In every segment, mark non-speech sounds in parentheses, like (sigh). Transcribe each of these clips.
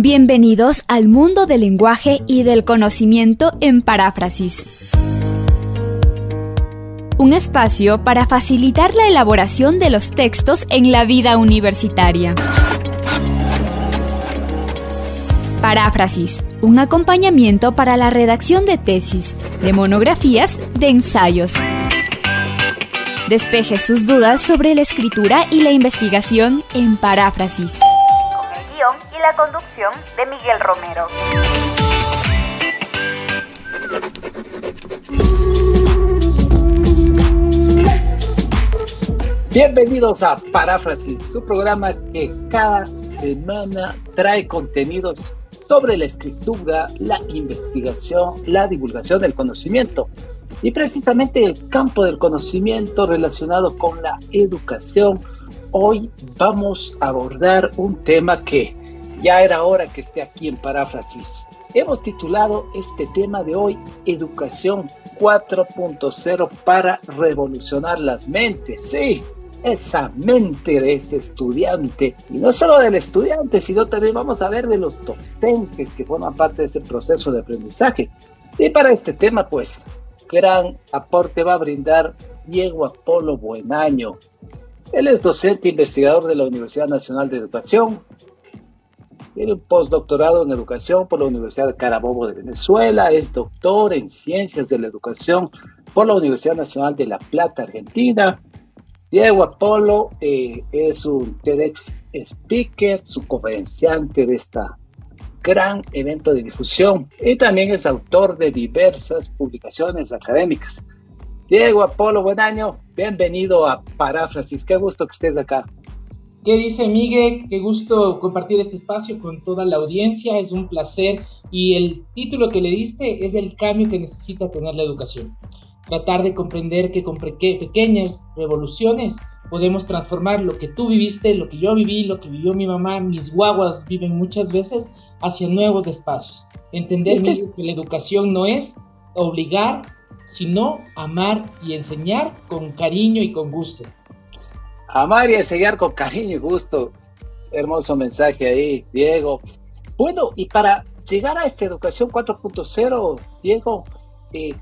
Bienvenidos al mundo del lenguaje y del conocimiento en paráfrasis. Un espacio para facilitar la elaboración de los textos en la vida universitaria. Paráfrasis, un acompañamiento para la redacción de tesis, de monografías, de ensayos. Despeje sus dudas sobre la escritura y la investigación en paráfrasis la conducción de Miguel Romero. Bienvenidos a Paráfrasis, su programa que cada semana trae contenidos sobre la escritura, la investigación, la divulgación del conocimiento y precisamente el campo del conocimiento relacionado con la educación. Hoy vamos a abordar un tema que ya era hora que esté aquí en paráfrasis. Hemos titulado este tema de hoy Educación 4.0 para revolucionar las mentes. Sí, esa mente de ese estudiante. Y no solo del estudiante, sino también vamos a ver de los docentes que forman parte de ese proceso de aprendizaje. Y para este tema, pues, gran aporte va a brindar Diego Apolo Buenaño. Él es docente investigador de la Universidad Nacional de Educación, tiene un postdoctorado en educación por la Universidad de Carabobo de Venezuela. Es doctor en ciencias de la educación por la Universidad Nacional de La Plata, Argentina. Diego Apolo eh, es un TEDx speaker, su conferenciante de este gran evento de difusión y también es autor de diversas publicaciones académicas. Diego Apolo, buen año, bienvenido a Paráfrasis, qué gusto que estés acá. ¿Qué dice Miguel? Qué gusto compartir este espacio con toda la audiencia, es un placer y el título que le diste es el cambio que necesita tener la educación. Tratar de comprender que con pequeñas revoluciones podemos transformar lo que tú viviste, lo que yo viví, lo que vivió mi mamá, mis guaguas viven muchas veces hacia nuevos espacios. Entender que la educación no es obligar, sino amar y enseñar con cariño y con gusto. Amar y enseñar con cariño y gusto. Hermoso mensaje ahí, Diego. Bueno, y para llegar a esta educación 4.0, Diego, eh,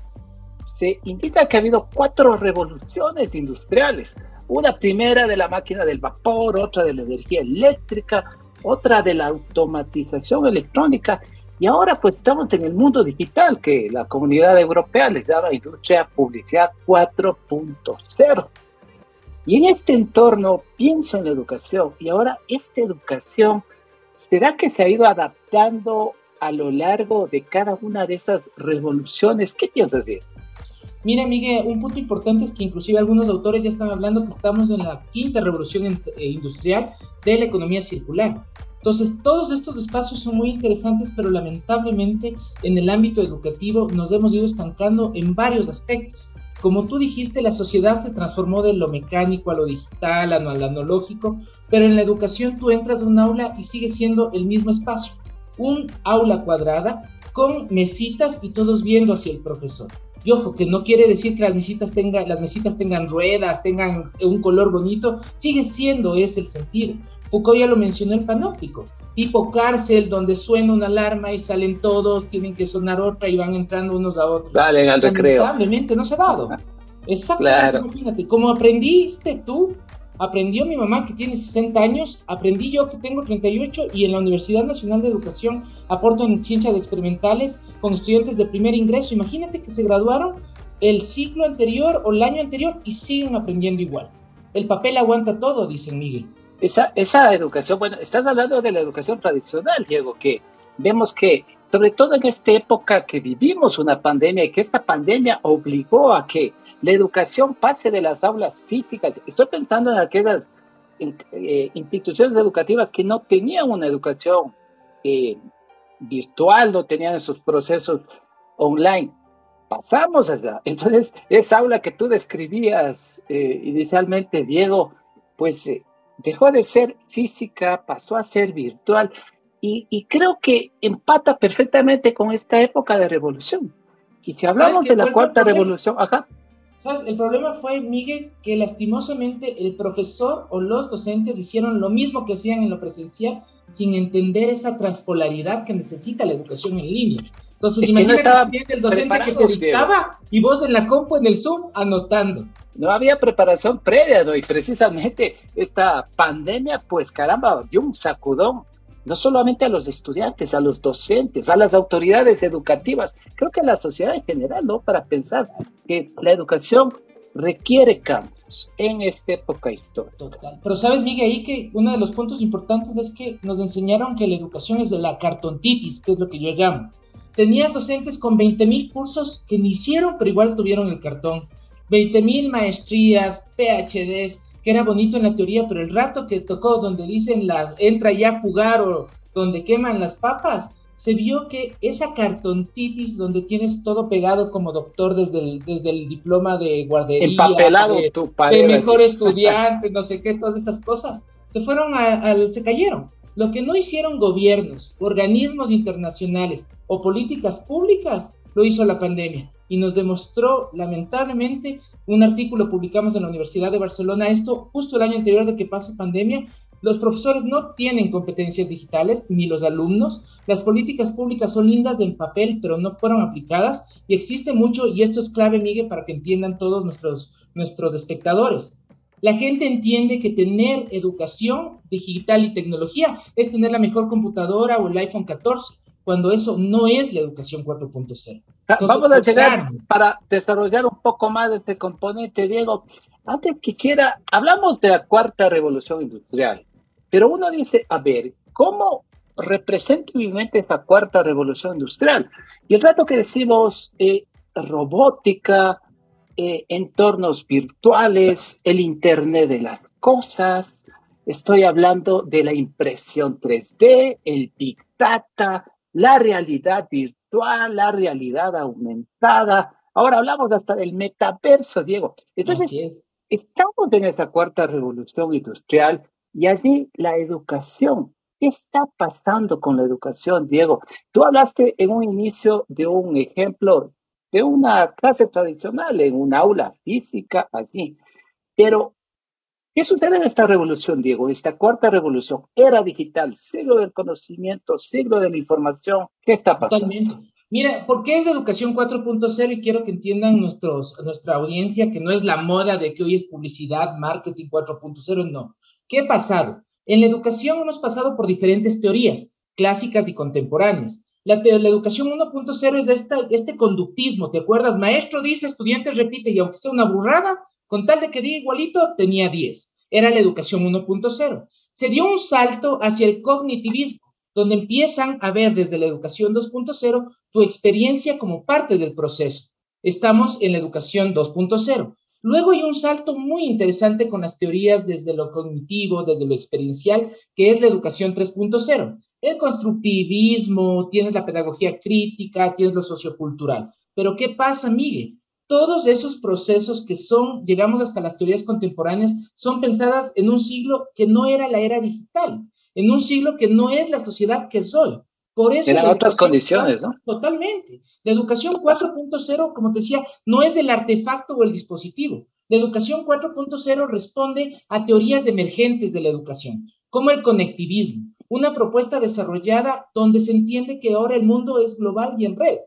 se indica que ha habido cuatro revoluciones industriales. Una primera de la máquina del vapor, otra de la energía eléctrica, otra de la automatización electrónica y ahora pues estamos en el mundo digital que la comunidad europea les llama industria publicidad 4.0. Y en este entorno pienso en la educación y ahora esta educación, ¿será que se ha ido adaptando a lo largo de cada una de esas revoluciones? ¿Qué piensas decir? Mira, Miguel, un punto importante es que inclusive algunos autores ya están hablando que estamos en la quinta revolución eh, industrial de la economía circular. Entonces, todos estos espacios son muy interesantes, pero lamentablemente en el ámbito educativo nos hemos ido estancando en varios aspectos. Como tú dijiste, la sociedad se transformó de lo mecánico a lo digital, a lo analógico, pero en la educación tú entras a un aula y sigue siendo el mismo espacio, un aula cuadrada con mesitas y todos viendo hacia el profesor. Y ojo, que no quiere decir que las mesitas, tengan, las mesitas tengan ruedas, tengan un color bonito, sigue siendo ese el sentido. Foucault ya lo mencionó el panóptico, tipo cárcel donde suena una alarma y salen todos, tienen que sonar otra y van entrando unos a otros. Dale, al recreo. Lamentablemente no se ha dado. Exactamente, imagínate, como aprendiste tú, aprendió mi mamá que tiene 60 años, aprendí yo que tengo 38 y en la Universidad Nacional de Educación aporto en ciencias experimentales con estudiantes de primer ingreso. Imagínate que se graduaron el ciclo anterior o el año anterior y siguen aprendiendo igual. El papel aguanta todo, dice Miguel esa, esa educación, bueno, estás hablando de la educación tradicional, Diego, que vemos que, sobre todo en esta época que vivimos una pandemia y que esta pandemia obligó a que la educación pase de las aulas físicas. Estoy pensando en aquellas eh, instituciones educativas que no tenían una educación eh, virtual, no tenían esos procesos online. Pasamos allá. Entonces, esa aula que tú describías eh, inicialmente, Diego, pues dejó de ser física, pasó a ser virtual y, creo que empata perfectamente con esta época de revolución. Y si hablamos de la cuarta revolución, ajá. El problema fue, Miguel, que lastimosamente el profesor o los docentes hicieron lo mismo que hacían en lo presencial sin entender esa transpolaridad que necesita la educación en línea. Entonces, imagínate el docente que te dictaba y vos en la compu, en el Zoom, anotando. No había preparación previa, ¿no? Y precisamente esta pandemia, pues caramba, dio un sacudón no solamente a los estudiantes, a los docentes, a las autoridades educativas, creo que a la sociedad en general, ¿no? Para pensar que la educación requiere cambios en esta época histórica. Total. Pero sabes, Miguel, ahí que uno de los puntos importantes es que nos enseñaron que la educación es de la cartontitis, que es lo que yo llamo. Tenías docentes con 20 mil cursos que ni hicieron, pero igual tuvieron el cartón. 20 mil maestrías, PhDs, que era bonito en la teoría, pero el rato que tocó donde dicen las entra ya a jugar o donde queman las papas, se vio que esa cartontitis donde tienes todo pegado como doctor desde el, desde el diploma de guardería, empapelado de, tu de mejor estudiante, (laughs) no sé qué, todas esas cosas, se fueron al, se cayeron. Lo que no hicieron gobiernos, organismos internacionales o políticas públicas, lo hizo la pandemia y nos demostró lamentablemente un artículo publicamos en la Universidad de Barcelona, esto justo el año anterior de que pase pandemia, los profesores no tienen competencias digitales, ni los alumnos. Las políticas públicas son lindas de papel, pero no fueron aplicadas. Y existe mucho, y esto es clave, Miguel, para que entiendan todos nuestros, nuestros espectadores. La gente entiende que tener educación digital y tecnología es tener la mejor computadora o el iPhone 14 cuando eso no es la educación 4.0. Vamos a llegar para desarrollar un poco más este componente, Diego. Antes quisiera, hablamos de la cuarta revolución industrial, pero uno dice, a ver, ¿cómo representa vivamente esta cuarta revolución industrial? Y el rato que decimos eh, robótica, eh, entornos virtuales, el Internet de las cosas, estoy hablando de la impresión 3D, el Big Data, la realidad virtual, la realidad aumentada. Ahora hablamos hasta del metaverso, Diego. Entonces, estamos en esta cuarta revolución industrial y allí la educación. ¿Qué está pasando con la educación, Diego? Tú hablaste en un inicio de un ejemplo de una clase tradicional en un aula física allí, pero ¿Qué sucede en esta revolución, Diego? Esta cuarta revolución, era digital, siglo del conocimiento, siglo de la información. ¿Qué está pasando? Mira, ¿por qué es educación 4.0? Y quiero que entiendan nuestros, nuestra audiencia que no es la moda de que hoy es publicidad, marketing 4.0, no. ¿Qué ha pasado? En la educación hemos pasado por diferentes teorías, clásicas y contemporáneas. La, la educación 1.0 es de este conductismo, ¿te acuerdas? Maestro dice, estudiante repite, y aunque sea una burrada, con tal de que diga igualito, tenía 10. Era la educación 1.0. Se dio un salto hacia el cognitivismo, donde empiezan a ver desde la educación 2.0 tu experiencia como parte del proceso. Estamos en la educación 2.0. Luego hay un salto muy interesante con las teorías desde lo cognitivo, desde lo experiencial, que es la educación 3.0. El constructivismo, tienes la pedagogía crítica, tienes lo sociocultural. Pero ¿qué pasa, Miguel? Todos esos procesos que son, llegamos hasta las teorías contemporáneas, son pensadas en un siglo que no era la era digital, en un siglo que no es la sociedad que soy. Por eso Eran otras condiciones, ¿no? Totalmente. La educación 4.0, como te decía, no es el artefacto o el dispositivo. La educación 4.0 responde a teorías emergentes de la educación, como el conectivismo, una propuesta desarrollada donde se entiende que ahora el mundo es global y en red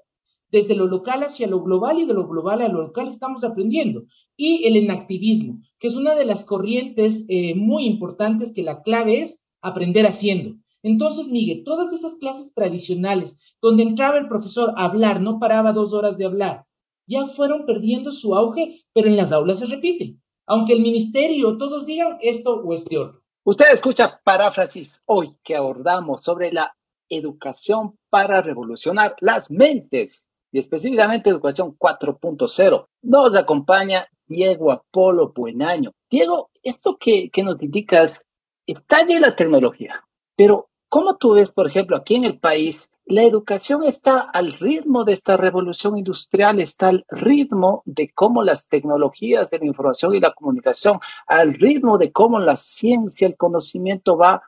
desde lo local hacia lo global y de lo global a lo local estamos aprendiendo. Y el enactivismo, que es una de las corrientes eh, muy importantes que la clave es aprender haciendo. Entonces, Miguel, todas esas clases tradicionales donde entraba el profesor a hablar, no paraba dos horas de hablar, ya fueron perdiendo su auge, pero en las aulas se repite. Aunque el ministerio todos digan esto o este otro. Usted escucha paráfrasis hoy que abordamos sobre la educación para revolucionar las mentes y específicamente Educación 4.0. Nos acompaña Diego Apolo Buenaño. Diego, esto que, que nos indicas, está allí la tecnología, pero ¿cómo tú ves, por ejemplo, aquí en el país, la educación está al ritmo de esta revolución industrial, está al ritmo de cómo las tecnologías de la información y la comunicación, al ritmo de cómo la ciencia, el conocimiento va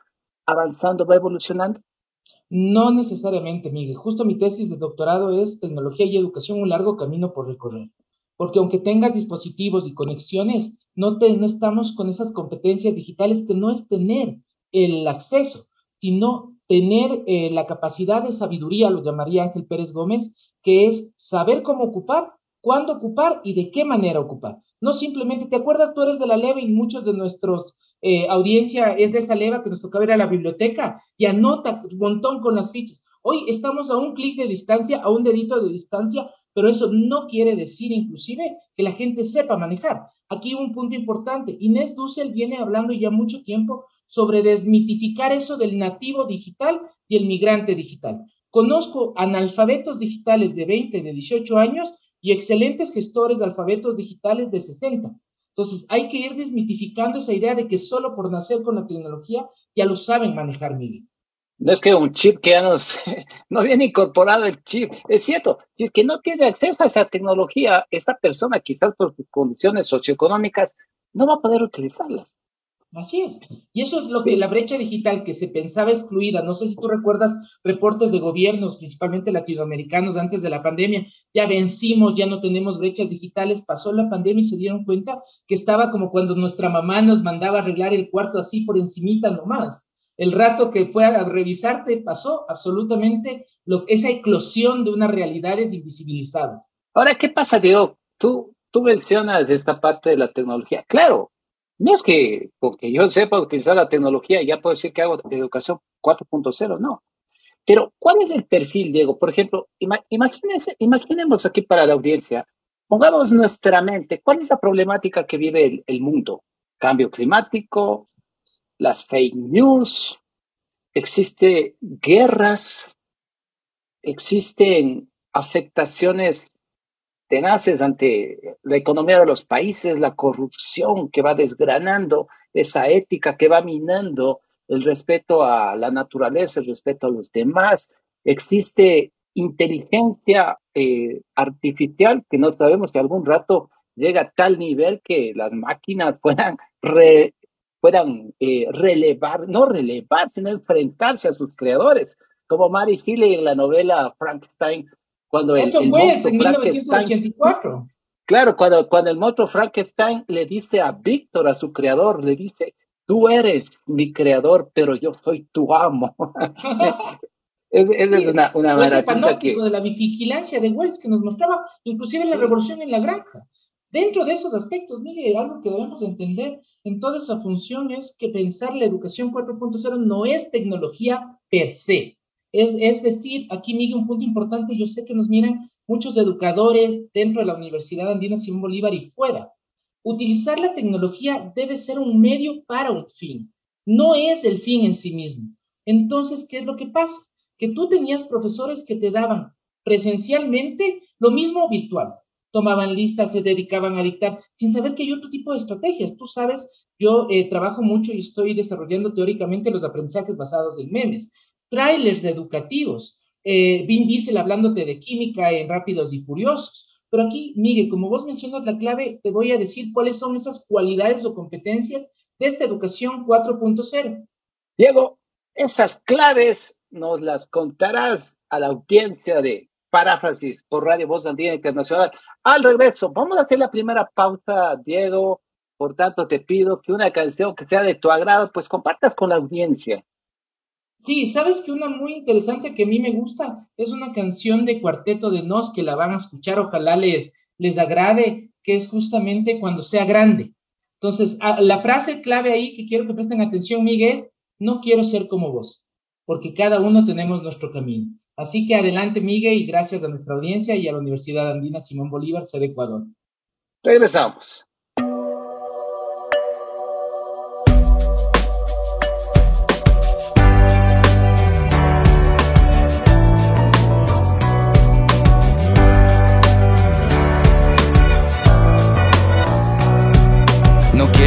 avanzando, va evolucionando? No necesariamente, Miguel. Justo mi tesis de doctorado es Tecnología y Educación, un largo camino por recorrer. porque aunque tengas dispositivos y conexiones, no, te, no estamos con esas competencias digitales que no es tener el acceso, sino tener eh, la capacidad de sabiduría, lo llamaría Ángel Pérez Gómez, que es saber cómo ocupar, cuándo ocupar y de qué manera ocupar. No simplemente, ¿te acuerdas? Tú eres de la leva y muchos de nuestros eh, audiencia es de esta leva que nos tocaba ir a la biblioteca y anota un montón con las fichas. Hoy estamos a un clic de distancia, a un dedito de distancia, pero eso no quiere decir inclusive que la gente sepa manejar. Aquí un punto importante. Inés Dussel viene hablando ya mucho tiempo sobre desmitificar eso del nativo digital y el migrante digital. Conozco analfabetos digitales de 20, de 18 años y excelentes gestores de alfabetos digitales de 60. Entonces, hay que ir desmitificando esa idea de que solo por nacer con la tecnología ya lo saben manejar, Miguel. No es que un chip que ya nos, no viene (laughs) incorporado el chip. Es cierto, si es que no tiene acceso a esa tecnología, esta persona quizás por sus condiciones socioeconómicas no va a poder utilizarlas. Así es. Y eso es lo que la brecha digital que se pensaba excluida, no sé si tú recuerdas reportes de gobiernos, principalmente latinoamericanos, antes de la pandemia, ya vencimos, ya no tenemos brechas digitales, pasó la pandemia y se dieron cuenta que estaba como cuando nuestra mamá nos mandaba arreglar el cuarto así por encimita nomás. El rato que fue a revisarte pasó absolutamente lo, esa eclosión de unas realidades invisibilizadas. Ahora, ¿qué pasa, Diego? Tú, tú mencionas esta parte de la tecnología. Claro, no es que porque yo sepa utilizar la tecnología ya puedo decir que hago educación 4.0, no. Pero, ¿cuál es el perfil, Diego? Por ejemplo, imagínense, imaginemos aquí para la audiencia, pongamos nuestra mente, ¿cuál es la problemática que vive el, el mundo? Cambio climático, las fake news, existen guerras, existen afectaciones tenaces ante la economía de los países, la corrupción que va desgranando esa ética, que va minando el respeto a la naturaleza, el respeto a los demás. Existe inteligencia eh, artificial que no sabemos si algún rato llega a tal nivel que las máquinas puedan, puedan eh, relevar, no relevar, sino enfrentarse a sus creadores, como Mary Shelley en la novela Frankenstein cuando el, el en 1984. Claro, cuando, cuando el monstruo Frankenstein le dice a Víctor, a su creador, le dice, tú eres mi creador, pero yo soy tu amo. (laughs) es, es una, una maravilla. Que... de la vigilancia de Wells que nos mostraba, inclusive la revolución en la granja. Dentro de esos aspectos, mire, algo que debemos entender en toda esa función es que pensar la educación 4.0 no es tecnología per se, es, decir, aquí, Miguel, un punto importante, yo sé que nos miran muchos educadores dentro de la Universidad Andina Simón Bolívar y fuera. Utilizar la tecnología debe ser un medio para un fin, no es el fin en sí mismo. Entonces, ¿qué es lo que pasa? Que tú tenías profesores que te daban presencialmente lo mismo virtual. Tomaban listas, se dedicaban a dictar, sin saber que hay otro tipo de estrategias. Tú sabes, yo eh, trabajo mucho y estoy desarrollando teóricamente los aprendizajes basados en memes trailers educativos. Eh, Vin Diesel hablándote de química en Rápidos y Furiosos. Pero aquí, Miguel, como vos mencionas la clave, te voy a decir cuáles son esas cualidades o competencias de esta educación 4.0. Diego, esas claves nos las contarás a la audiencia de Paráfrasis por Radio Voz Andina Internacional. Al regreso, vamos a hacer la primera pausa, Diego. Por tanto, te pido que una canción que sea de tu agrado, pues compartas con la audiencia. Sí, sabes que una muy interesante que a mí me gusta es una canción de Cuarteto de Nos que la van a escuchar, ojalá les, les agrade, que es justamente cuando sea grande. Entonces, la frase clave ahí que quiero que presten atención, Miguel, no quiero ser como vos, porque cada uno tenemos nuestro camino. Así que adelante, Miguel, y gracias a nuestra audiencia y a la Universidad Andina Simón Bolívar, sede Ecuador. Regresamos.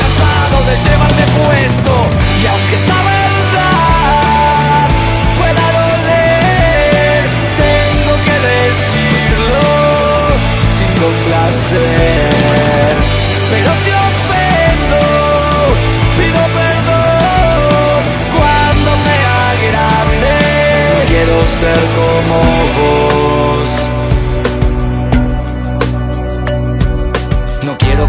cansado de llevarme puesto. Y aunque esta verdad pueda doler, tengo que decirlo sin complacer. Pero si ofendo, pido perdón cuando sea grande. Quiero ser como vos.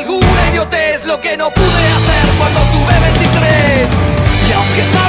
alguna idiotez lo que no pude hacer cuando tuve 23 y aunque esta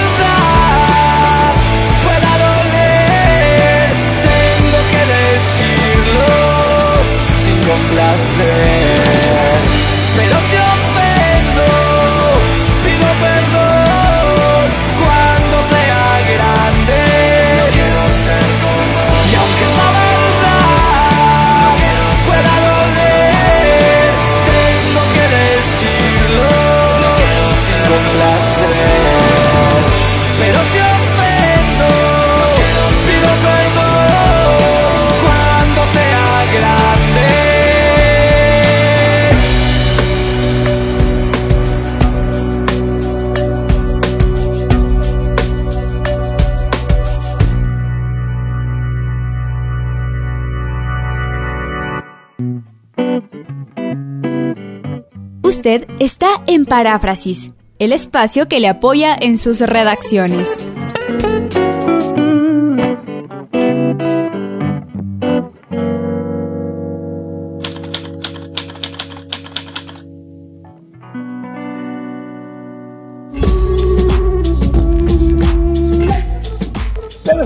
decirlo sin complacer Usted está en Paráfrasis, el espacio que le apoya en sus redacciones.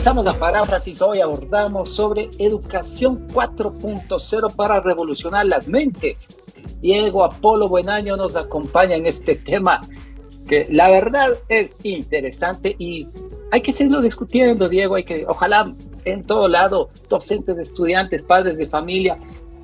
Regresamos a Paráfrasis. Hoy abordamos sobre educación 4.0 para revolucionar las mentes. Diego Apolo Buenaño nos acompaña en este tema que la verdad es interesante y hay que seguirlo discutiendo, Diego. Hay que, ojalá en todo lado, docentes, estudiantes, padres de familia,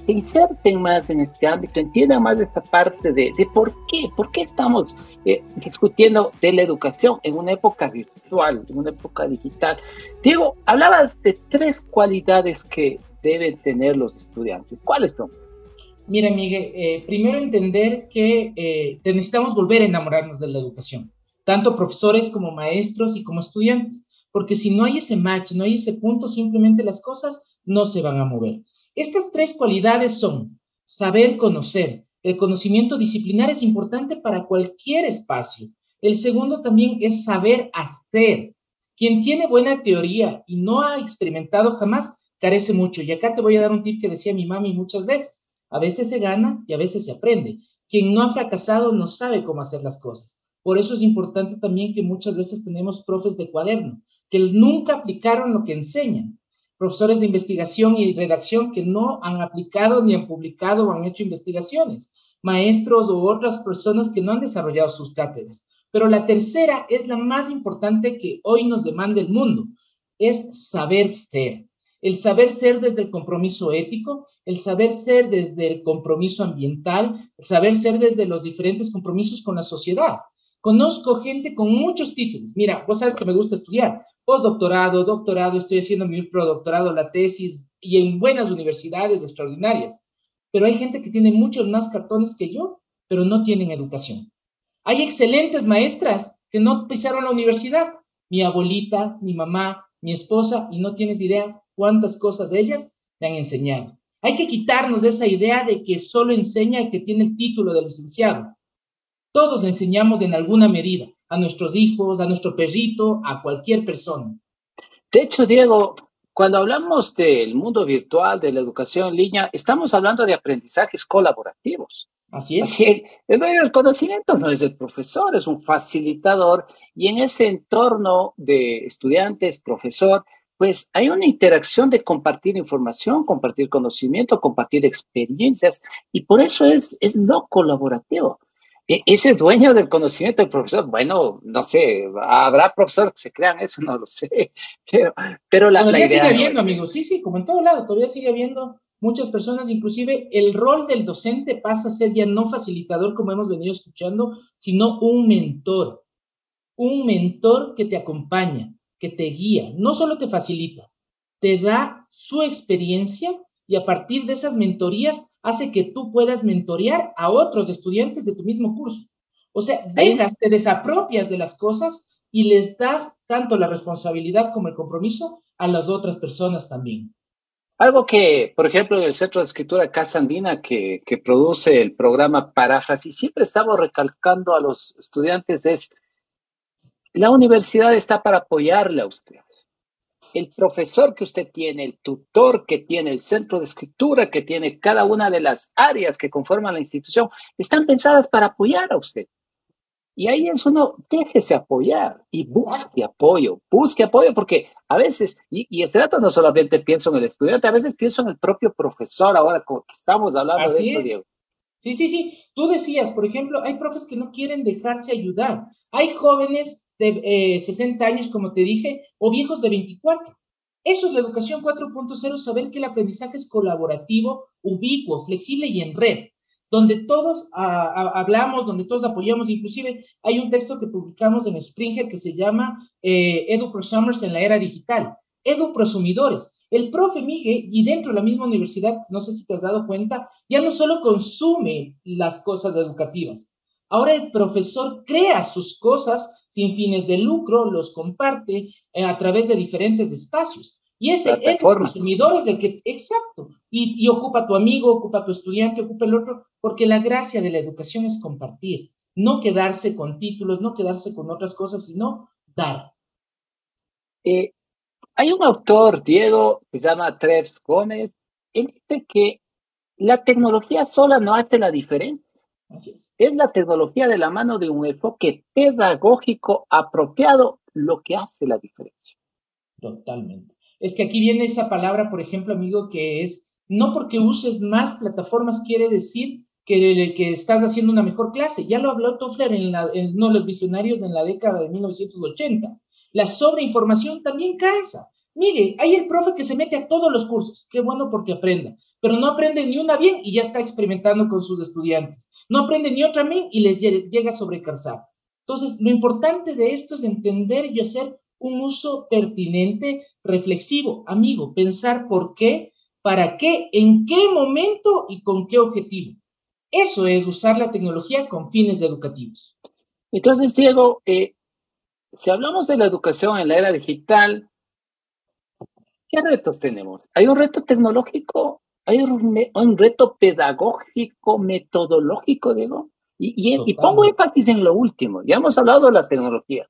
se inserten más en este ámbito, entiendan más esta parte de, de por qué, por qué estamos eh, discutiendo de la educación en una época virtual, en una época digital. Diego, hablabas de tres cualidades que deben tener los estudiantes. ¿Cuáles son? Mira, Miguel, eh, primero entender que eh, necesitamos volver a enamorarnos de la educación, tanto profesores como maestros y como estudiantes, porque si no hay ese match, no hay ese punto, simplemente las cosas no se van a mover. Estas tres cualidades son saber conocer. El conocimiento disciplinar es importante para cualquier espacio. El segundo también es saber hacer. Quien tiene buena teoría y no ha experimentado jamás, carece mucho. Y acá te voy a dar un tip que decía mi mami muchas veces. A veces se gana y a veces se aprende. Quien no ha fracasado no sabe cómo hacer las cosas. Por eso es importante también que muchas veces tenemos profes de cuaderno, que nunca aplicaron lo que enseñan. Profesores de investigación y redacción que no han aplicado ni han publicado o han hecho investigaciones. Maestros u otras personas que no han desarrollado sus cátedras. Pero la tercera es la más importante que hoy nos demanda el mundo, es saber ser. El saber ser desde el compromiso ético, el saber ser desde el compromiso ambiental, el saber ser desde los diferentes compromisos con la sociedad. Conozco gente con muchos títulos. Mira, vos sabes que me gusta estudiar. Postdoctorado, doctorado, estoy haciendo mi doctorado, la tesis y en buenas universidades extraordinarias. Pero hay gente que tiene muchos más cartones que yo, pero no tienen educación. Hay excelentes maestras que no pisaron la universidad. Mi abuelita, mi mamá, mi esposa, y no tienes idea cuántas cosas ellas me han enseñado. Hay que quitarnos de esa idea de que solo enseña el que tiene el título de licenciado. Todos enseñamos en alguna medida, a nuestros hijos, a nuestro perrito, a cualquier persona. De hecho, Diego, cuando hablamos del mundo virtual, de la educación en línea, estamos hablando de aprendizajes colaborativos. Así es. el dueño del conocimiento no es el profesor, es un facilitador y en ese entorno de estudiantes, profesor, pues hay una interacción de compartir información, compartir conocimiento, compartir experiencias y por eso es, es no colaborativo. E, ese dueño del conocimiento del profesor, bueno, no sé, habrá profesores que se crean eso, (laughs) no lo sé, pero, pero la, la idea... sigue habiendo, amigos, sí, sí, como en todo lado, todavía sigue habiendo muchas personas, inclusive el rol del docente pasa a ser ya no facilitador, como hemos venido escuchando, sino un mentor. Un mentor que te acompaña, que te guía, no solo te facilita, te da su experiencia y a partir de esas mentorías hace que tú puedas mentorear a otros estudiantes de tu mismo curso. O sea, dejas, te desapropias de las cosas y les das tanto la responsabilidad como el compromiso a las otras personas también. Algo que, por ejemplo, en el Centro de Escritura Casa Andina, que, que produce el programa Paráfrasis, siempre estamos recalcando a los estudiantes es, la universidad está para apoyarle a usted. El profesor que usted tiene, el tutor que tiene, el centro de escritura que tiene, cada una de las áreas que conforman la institución, están pensadas para apoyar a usted. Y ahí es uno, déjese apoyar y busque apoyo, busque apoyo, porque a veces, y, y, este dato no solamente pienso en el estudiante, a veces pienso en el propio profesor, ahora que estamos hablando de esto, Diego. Sí, sí, sí. Tú decías, por ejemplo, hay profes que no quieren dejarse ayudar. Hay jóvenes de eh, 60 años, como te dije, o viejos de 24. Eso es la educación 4.0, saber que el aprendizaje es colaborativo, ubicuo, flexible y en red donde todos a, a, hablamos, donde todos apoyamos, inclusive hay un texto que publicamos en Springer que se llama eh, Edu Prosumers en la era digital, Edu Prosumidores. El profe Miguel, y dentro de la misma universidad, no sé si te has dado cuenta, ya no solo consume las cosas educativas, ahora el profesor crea sus cosas sin fines de lucro, los comparte eh, a través de diferentes espacios. Y ese el consumidor es el que, exacto, y, y, ocupa tu amigo, ocupa tu estudiante, ocupa el otro, porque la gracia de la educación es compartir, no quedarse con títulos, no quedarse con otras cosas, sino dar. Eh, hay un autor, Diego, que se llama Treves Gómez, él dice que la tecnología sola no hace la diferencia. Es. la tecnología de la mano de un enfoque pedagógico apropiado lo que hace la diferencia. Totalmente es que aquí viene esa palabra, por ejemplo, amigo, que es, no porque uses más plataformas quiere decir que, estás haciendo una mejor clase. Ya lo habló Toffler en, los visionarios en la década de 1980. La sobreinformación también cansa. Mire, hay el profe que se mete a todos los cursos. Qué bueno porque aprenda. Pero no aprende ni una bien y ya está experimentando con sus estudiantes. No aprende ni otra bien y les llega a sobrecansar. Entonces, lo importante de esto es entender y hacer un uso pertinente, reflexivo, amigo, pensar por qué, para qué, en qué momento y con qué objetivo. Eso es usar la tecnología con fines educativos. Entonces, Diego, eh, si hablamos de la educación en la era digital, ¿qué retos tenemos? Hay un reto tecnológico, hay un, un reto pedagógico, metodológico. Y, y, y pongo énfasis en lo último. Ya hemos hablado de la tecnología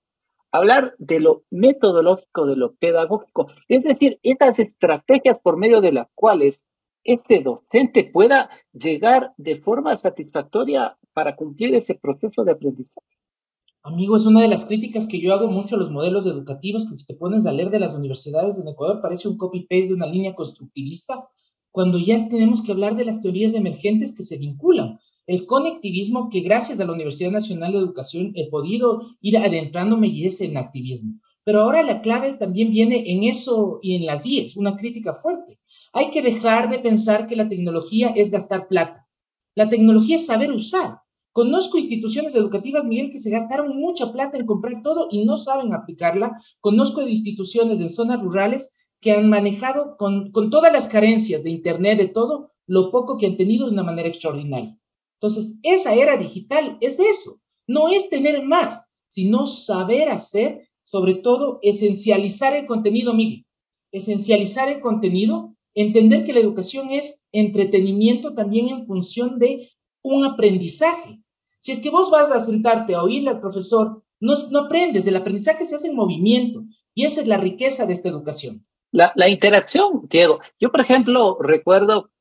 hablar de lo metodológico, de lo pedagógico, es decir, estas estrategias por medio de las cuales este docente pueda llegar de forma satisfactoria para cumplir ese proceso de aprendizaje? Amigo, es una de las críticas que yo hago mucho a los modelos educativos, que si te pones a leer de las universidades en Ecuador parece un copy-paste de una línea constructivista, cuando ya tenemos que hablar de las teorías emergentes que se vinculan. El conectivismo, que gracias a la Universidad Nacional de Educación he podido ir adentrándome y ese en activismo. Pero ahora la clave también viene en eso y en las IES, una crítica fuerte. Hay que dejar de pensar que la tecnología es gastar plata. La tecnología es saber usar. Conozco instituciones educativas, Miguel, que se gastaron mucha plata en comprar todo y no saben aplicarla. Conozco instituciones en zonas rurales que han manejado con, con todas las carencias de Internet, de todo, lo poco que han tenido de una manera extraordinaria. Entonces, esa era digital es eso. No es tener más, sino saber hacer, sobre todo, esencializar el contenido, Miguel. Esencializar el contenido, entender que la educación es entretenimiento también en función de un aprendizaje. Si es que vos vas a sentarte a oírle al profesor, no, no aprendes, el aprendizaje se hace en movimiento y esa es la riqueza de esta educación. La, la interacción, Diego. Yo, por ejemplo, recuerdo,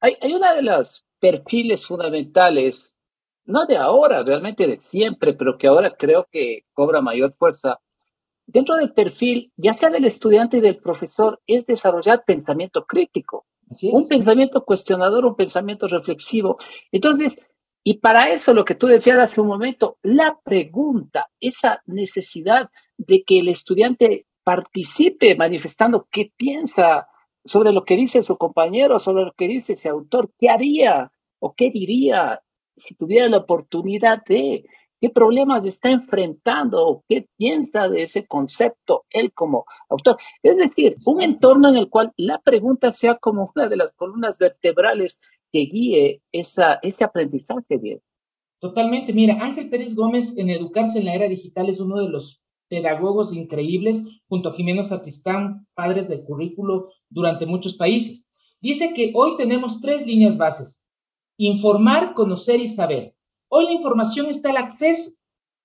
hay, hay una de los perfiles fundamentales, no de ahora, realmente de siempre, pero que ahora creo que cobra mayor fuerza. Dentro del perfil, ya sea del estudiante y del profesor, es desarrollar pensamiento crítico un pensamiento cuestionador, un pensamiento reflexivo. Entonces, y para eso lo que tú decías hace un momento, la pregunta, esa necesidad de que el estudiante participe manifestando qué piensa sobre lo que dice su compañero, sobre lo que dice ese autor, qué haría o qué diría si tuviera la oportunidad de qué problemas está enfrentando, qué piensa de ese concepto él como autor. Es decir, un entorno en el cual la pregunta sea como una de las columnas vertebrales que guíe ese aprendizaje, Diego. Totalmente. Mira, Ángel Pérez Gómez en Educarse en la Era Digital es uno de los pedagogos increíbles, junto a Jimeno Sacristán, padres del currículo durante muchos países. Dice que hoy tenemos tres líneas bases. Informar, conocer y saber. Hoy la información está al acceso.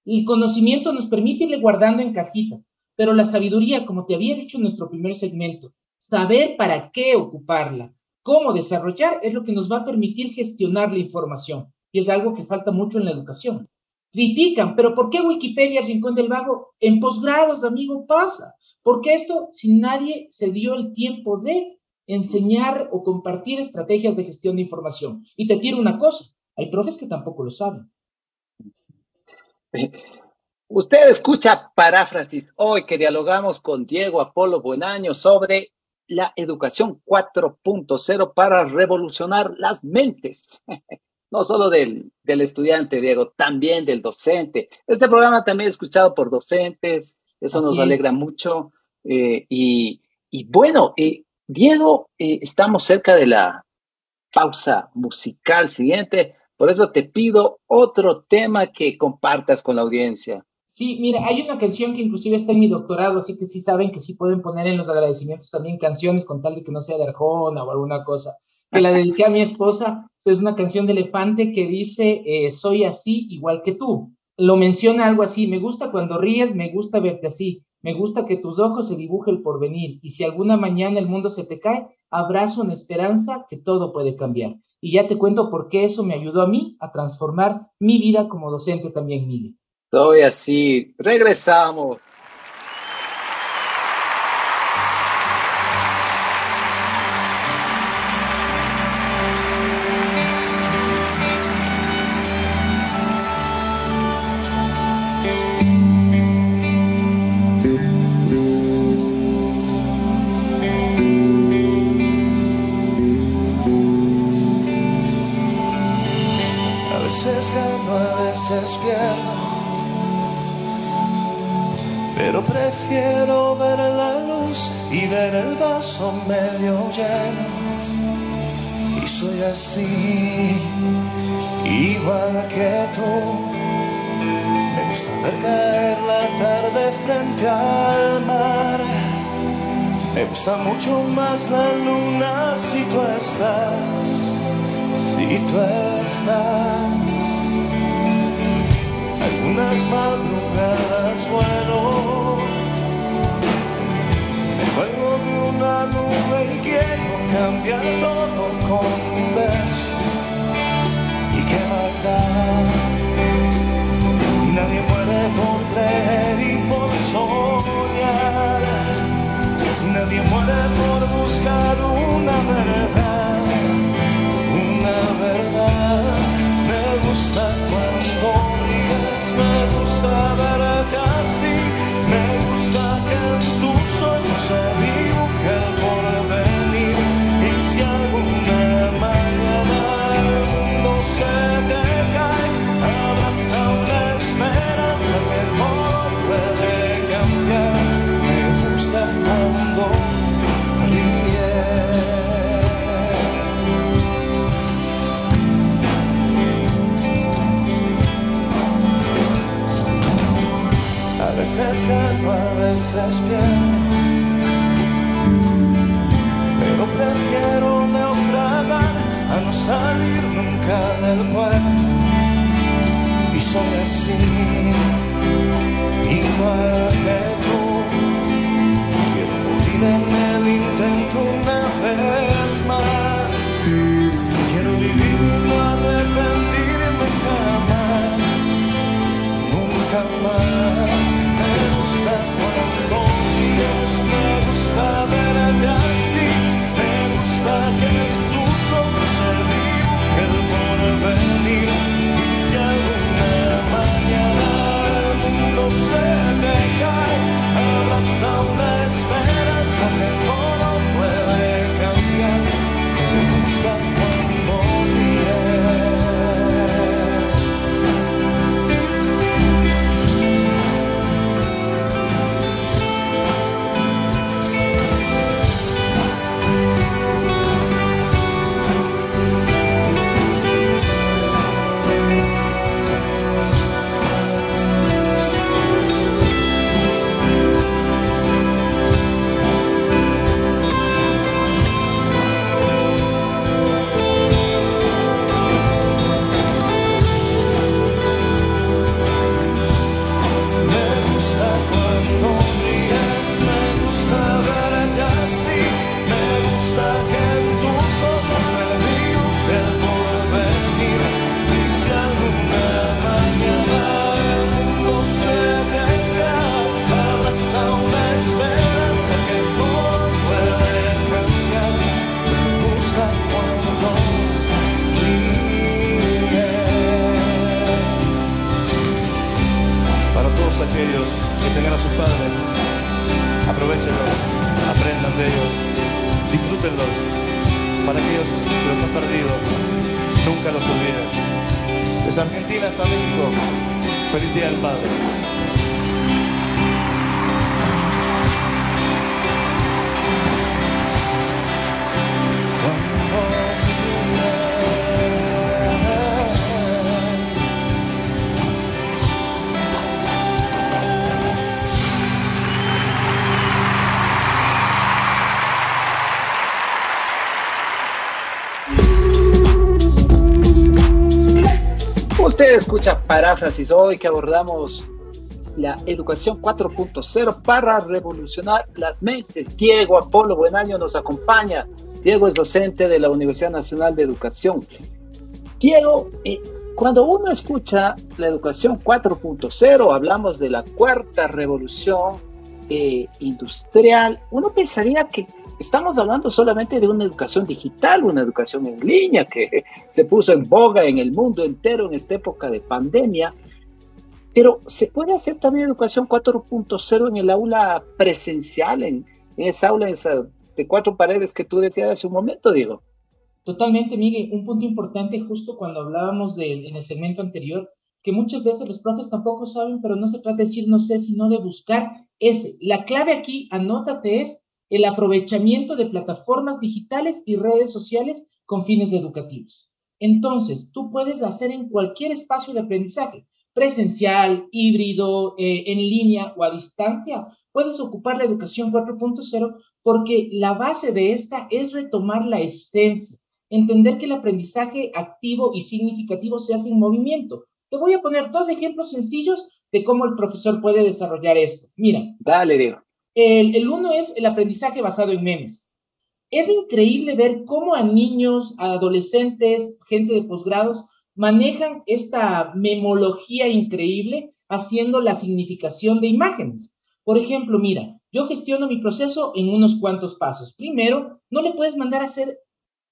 El conocimiento nos permite irle guardando en cajitas, pero la sabiduría, como te había dicho en nuestro primer segmento, saber para qué ocuparla, cómo desarrollar, es lo que nos va a permitir gestionar la información. Y es algo que falta mucho en la educación. Critican, pero ¿por qué Wikipedia Rincón del Vago en posgrados, amigo, pasa? Porque esto, si nadie se dio el tiempo de enseñar o compartir estrategias de gestión de información. Y te tiro una cosa, hay profes que tampoco lo saben. Usted escucha paráfrasis hoy que dialogamos con Diego Apolo Buenaño sobre la educación 4.0 para revolucionar las mentes, (laughs) no solo del, del, estudiante, Diego, también del docente. Este programa también es escuchado por docentes, eso nos alegra mucho. Eh, y, y, bueno, eh, Diego, eh, estamos cerca de la pausa musical siguiente. Por eso te pido otro tema que compartas con la audiencia. Sí, mira, hay una canción que inclusive está en mi doctorado, así que sí saben que sí pueden poner en los agradecimientos también canciones con tal de que no sea de Arjona o alguna cosa. Que la dediqué a mi esposa, es una canción de Elefante que dice, eh, soy así igual que tú. Lo menciona algo así, me gusta cuando ríes, me gusta verte así, me gusta que tus ojos se dibuje el porvenir, y si alguna mañana el mundo se te cae, abrazo una esperanza que todo puede cambiar. Y ya te cuento por qué eso me ayudó a mí a transformar mi vida como docente también, Miguel. Soy así. Regresamos. Gusta mucho más la luna si tú estás, si tú estás. Algunas madrugadas vuelo, me de una nube y quiero cambiar todo con un beso. Y que las da. Nadie muere por creer y por soñar. Nadie muere por buscar una verdad, Paráfrasis hoy que abordamos la educación 4.0 para revolucionar las mentes. Diego Apolo Buenaño nos acompaña. Diego es docente de la Universidad Nacional de Educación. Diego, eh, cuando uno escucha la educación 4.0, hablamos de la cuarta revolución eh, industrial, uno pensaría que estamos hablando solamente de una educación digital, una educación en línea que (laughs) se puso en boga en el mundo entero en esta época de pandemia. Pero se puede hacer también educación 4.0 en el aula presencial, en, en esa aula esa de cuatro paredes que tú decías hace un momento, Diego. Totalmente, Miguel. Un punto importante justo cuando hablábamos de, en el segmento anterior, que muchas veces los profes tampoco saben, pero no se trata de decir no sé, sino de buscar ese. La clave aquí, anótate, es el aprovechamiento de plataformas digitales y redes sociales con fines educativos. Entonces, tú puedes hacer en cualquier espacio de aprendizaje, presencial, híbrido, eh, en línea o a distancia, puedes ocupar la educación 4.0 porque la base de esta es retomar la esencia, entender que el aprendizaje activo y significativo se hace en movimiento. Te voy a poner dos ejemplos sencillos de cómo el profesor puede desarrollar esto. Mira. Dale, Diego. El, uno es el aprendizaje basado en memes. Es increíble ver cómo a niños, a adolescentes, gente de posgrados, manejan esta memología increíble haciendo la significación de imágenes. Por ejemplo, mira, yo gestiono mi proceso en unos cuantos pasos. Primero, no le puedes mandar a hacer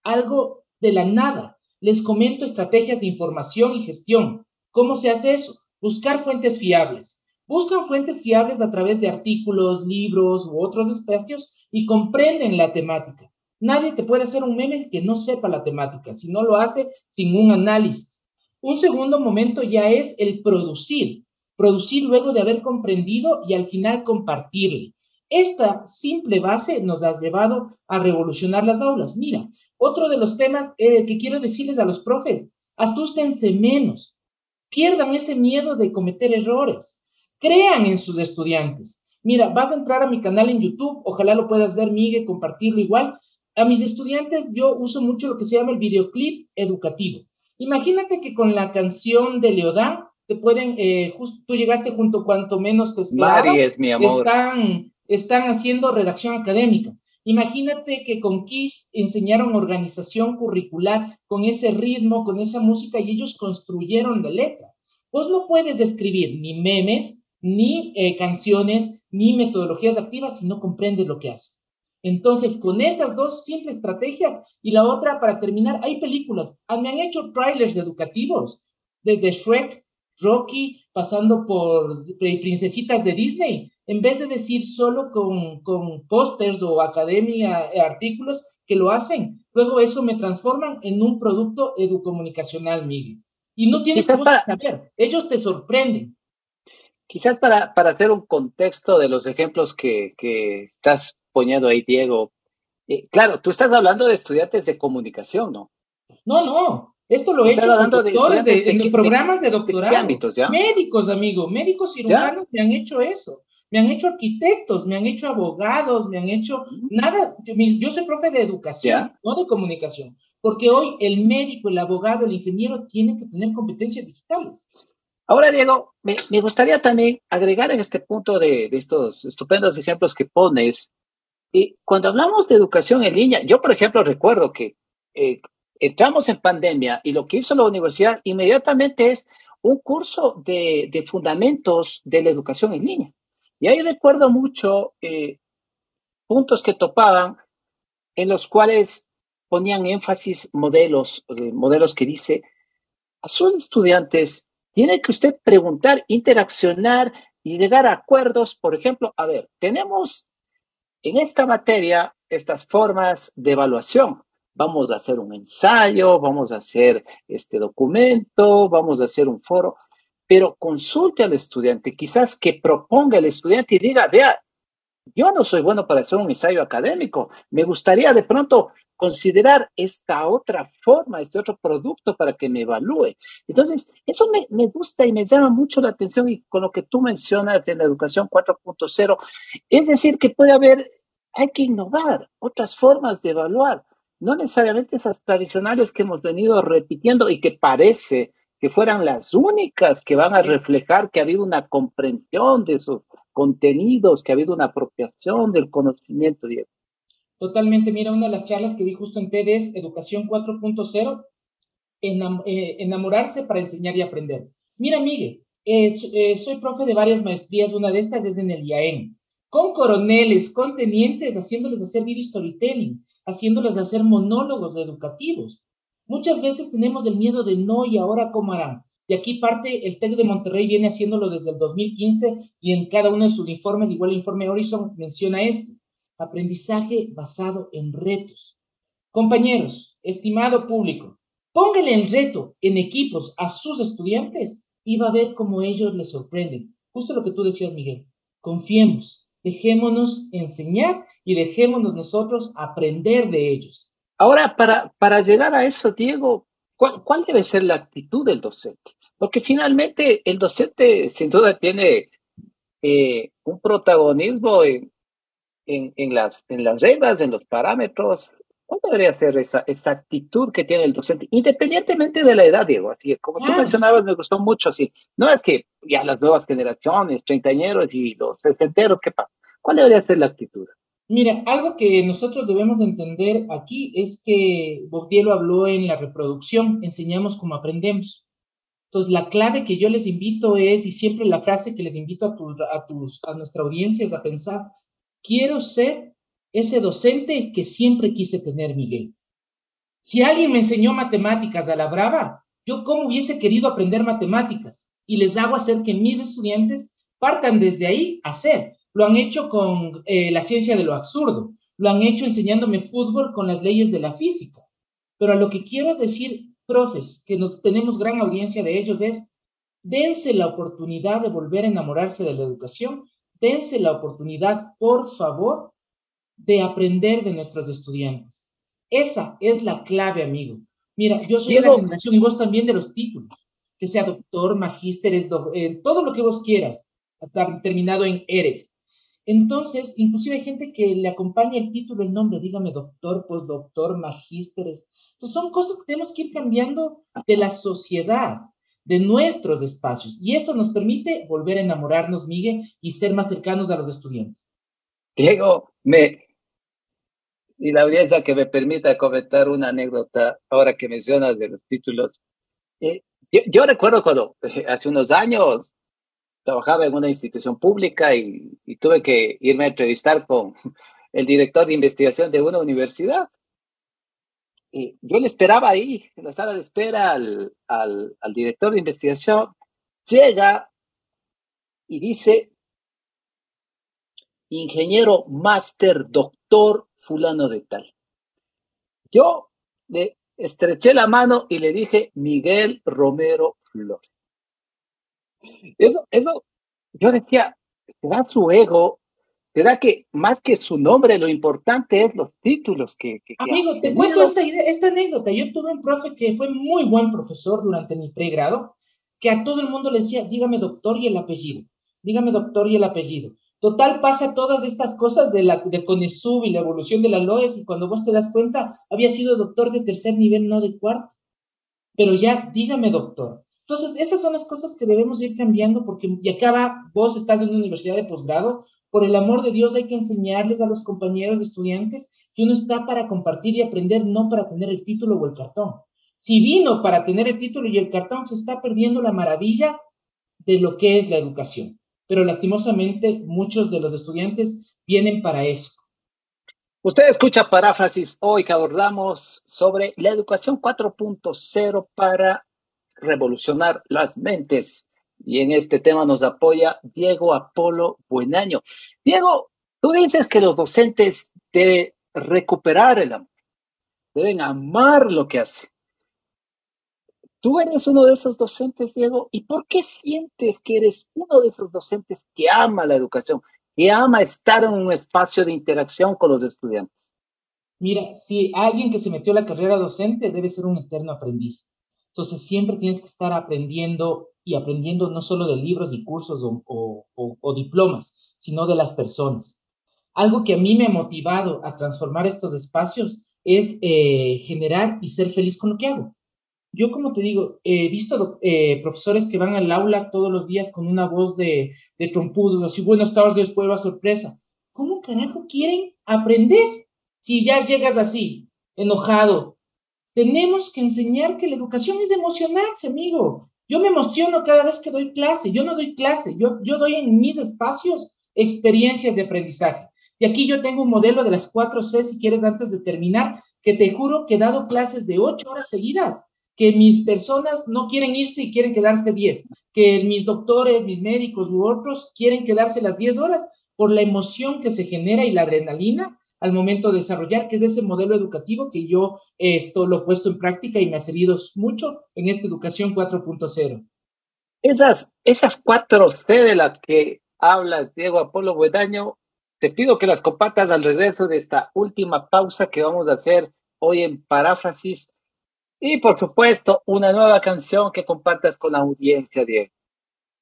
algo de la nada. Les comento estrategias de información y gestión. ¿Cómo se hace eso? Buscar fuentes fiables. Buscan fuentes fiables a través de artículos, libros u otros espacios y comprenden la temática. Nadie te puede hacer un meme que no sepa la temática, si no lo hace sin un análisis. Un segundo momento ya es el producir. Producir luego de haber comprendido y al final compartirle. Esta simple base nos ha llevado a revolucionar las aulas. Mira, otro de los temas eh, que quiero decirles a los profes, asústense menos, pierdan ese miedo de cometer errores, crean en sus estudiantes. Mira, vas a entrar a mi canal en YouTube, ojalá lo puedas ver, Miguel, compartirlo igual. A mis estudiantes yo uso mucho lo que se llama el videoclip educativo. Imagínate que con la canción de Leodán te pueden, eh, justo tú llegaste junto cuanto menos mi amor. Están, están haciendo redacción académica. Imagínate que con KISS enseñaron organización curricular con ese ritmo, con esa música y ellos construyeron la letra. Vos no puedes escribir ni memes, ni eh, canciones, ni metodologías activas si no comprendes lo que haces. Entonces, con estas dos simples estrategias y la otra, para terminar, hay películas. Ah, me han hecho trailers educativos, desde Shrek, Rocky, pasando por princesitas de Disney en vez de decir solo con, con pósters o academia, eh, artículos que lo hacen, luego eso me transforman en un producto educomunicacional, Miguel. Y no tienes que saber, ellos te sorprenden. Quizás para, para hacer un contexto de los ejemplos que, que estás poniendo ahí, Diego. Eh, claro, tú estás hablando de estudiantes de comunicación, ¿no? No, no. Esto lo he hecho hablando de, de, en programas de doctorado. ¿De ámbitos, ya? Médicos, amigo. Médicos cirujanos me han hecho eso me han hecho arquitectos, me han hecho abogados, me han hecho nada. Yo, soy profe de educación, no de comunicación, porque hoy el médico, el abogado, el ingeniero tienen que tener competencias digitales. Ahora, Diego, me, gustaría también agregar en este punto de, estos estupendos ejemplos que pones. Y cuando hablamos de educación en línea, yo, por ejemplo, recuerdo que eh, entramos en pandemia y lo que hizo la universidad inmediatamente es un curso de, de fundamentos de la educación en línea. Y ahí recuerdo mucho eh, puntos que topaban en los cuales ponían énfasis modelos, eh, modelos que dice, a sus estudiantes tiene que usted preguntar, interaccionar y llegar a acuerdos. Por ejemplo, a ver, tenemos en esta materia estas formas de evaluación. Vamos a hacer un ensayo, vamos a hacer este documento, vamos a hacer un foro pero consulte al estudiante, quizás que proponga al estudiante y diga, vea, yo no soy bueno para hacer un ensayo académico, me gustaría de pronto considerar esta otra forma, este otro producto para que me evalúe. Entonces, eso me, me gusta y me llama mucho la atención y con lo que tú mencionas de la educación 4.0, es decir, que puede haber, hay que innovar otras formas de evaluar, no necesariamente esas tradicionales que hemos venido repitiendo y que parece que fueran las únicas que van a reflejar que ha habido una comprensión de esos contenidos, que ha habido una apropiación del conocimiento, Diego. Totalmente, mira, una de las charlas que di justo en TED es Educación 4.0, eh, enamorarse para enseñar y aprender. Mira, Miguel, eh, eh, soy profe de varias maestrías, una de estas es en el IAEN, con coroneles, con tenientes, haciéndoles hacer video storytelling, haciéndoles hacer monólogos educativos. Muchas veces tenemos el miedo de no y ahora cómo harán. Y aquí parte, el TEC de Monterrey viene haciéndolo desde el 2015 y en cada uno de sus informes, igual el informe Horizon menciona esto, aprendizaje basado en retos. Compañeros, estimado público, póngale el reto en equipos a sus estudiantes y va a ver cómo ellos les sorprenden. Justo lo que tú decías, Miguel. Confiemos, dejémonos enseñar y dejémonos nosotros aprender de ellos. Ahora, para, para llegar a eso, Diego, ¿cuál, ¿cuál debe ser la actitud del docente? Porque finalmente el docente sin duda tiene eh, un protagonismo en, en, las, en las reglas, en los parámetros. ¿Cuál debería ser esa, esa actitud que tiene el docente? Independientemente de la edad, Diego. Así como tú mencionabas, me gustó mucho así. No es que ya las nuevas generaciones, treintañeros y los sesenteros, ¿qué pasa? ¿Cuál debería ser la actitud? Mira, algo que nosotros debemos entender aquí es que Bourdieu habló en la reproducción, enseñamos cómo aprendemos. Entonces, la clave que yo les invito es, y siempre la frase que les invito a, a, tus, a nuestra audiencia es a pensar, quiero ser ese docente que siempre quise tener, Miguel. Si alguien me enseñó matemáticas a la brava, yo cómo hubiese querido aprender matemáticas y les hago hacer que mis estudiantes partan desde ahí a hacer. Lo han hecho con eh, la ciencia de lo absurdo, lo han hecho enseñándome fútbol con las leyes de la física. Pero a lo que quiero decir, profes, que nos tenemos gran audiencia de ellos, es dense la oportunidad de volver a enamorarse de la educación, dense la oportunidad, por favor, de aprender de nuestros estudiantes. Esa es la clave, amigo. Mira, yo soy de la generación y vos también de los títulos, que sea doctor, magíster, eh, todo lo que vos quieras, terminado en eres. Entonces, inclusive hay gente que le acompaña el título, el nombre, dígame doctor, postdoctor, magíster. Entonces, son cosas que tenemos que ir cambiando de la sociedad, de nuestros espacios. Y esto nos permite volver a enamorarnos, Miguel, y ser más cercanos a los estudiantes. Diego, me, y la audiencia que me permita comentar una anécdota ahora que mencionas de los títulos. Eh, yo, recuerdo cuando eh, hace unos años trabajaba en una institución pública y, tuve que irme a entrevistar con el director de investigación de una universidad. Yo le esperaba ahí, en la sala de espera, al, al, al director de investigación. Llega y dice, ingeniero, máster, doctor fulano de tal. Yo le estreché la mano y le dije Miguel Romero Flores. Eso, eso, yo decía, será su ego, será que más que su nombre, lo importante es los títulos que... Amigo, te cuento esta, esta anécdota. Yo tuve un profe que fue muy buen profesor durante mi pregrado, que a todo el mundo le decía, dígame doctor y el apellido, dígame doctor y el apellido. Total, pasa todas estas cosas de la de CONESUB y la evolución de la LOES, y cuando vos te das cuenta, había sido doctor de tercer nivel, no de cuarto. Pero ya, dígame, doctor. Entonces, esas son las cosas que debemos ir cambiando, porque y acaba, vos estás en una universidad de posgrado, por el amor de Dios hay que enseñarles a los compañeros de estudiantes que uno está para compartir y aprender, no para tener el título o el cartón. Si vino para tener el título y el cartón, se está perdiendo la maravilla de lo que es la educación pero lastimosamente muchos de los estudiantes vienen para eso. Usted escucha paráfrasis hoy que abordamos sobre la educación 4.0 para revolucionar las mentes. Y en este tema nos apoya Diego Apolo Buenaño. Diego, tú dices que los docentes deben recuperar el amor, deben amar lo que hacen. Tú eres uno de esos docentes, Diego, ¿y por qué sientes que eres uno de esos docentes que ama la educación, que ama estar en un espacio de interacción con los estudiantes? Mira, si alguien que se metió a la carrera docente debe ser un eterno aprendiz. Entonces siempre tienes que estar aprendiendo y aprendiendo no solo de libros y cursos o, diplomas, sino de las personas. Algo que a mí me ha motivado a transformar estos espacios es eh, generar y ser feliz con lo que hago. Yo, como te digo, he visto eh, profesores que van al aula todos los días con una voz de, de trompudos, así, buenas tardes, prueba sorpresa. ¿Cómo carajo quieren aprender si ya llegas así, enojado? Tenemos que enseñar que la educación es emocionarse, amigo. Yo me emociono cada vez que doy clase. Yo no doy clase, yo, yo doy en mis espacios experiencias de aprendizaje. Y aquí yo tengo un modelo de las cuatro C, si quieres, antes de terminar, que te juro que he dado clases de ocho horas seguidas que mis personas no quieren irse y quieren quedarse 10, que mis doctores, mis médicos u otros quieren quedarse las 10 horas por la emoción que se genera y la adrenalina al momento de desarrollar, que es ese modelo educativo que yo esto lo he puesto en práctica y me ha servido mucho en esta educación 4.0. Esas, esas cuatro C de las que hablas, Diego Apolo Buedaño, te pido que las compartas al regreso de esta última pausa que vamos a hacer hoy en paráfrasis y por supuesto, una nueva canción que compartas con la audiencia, Diego.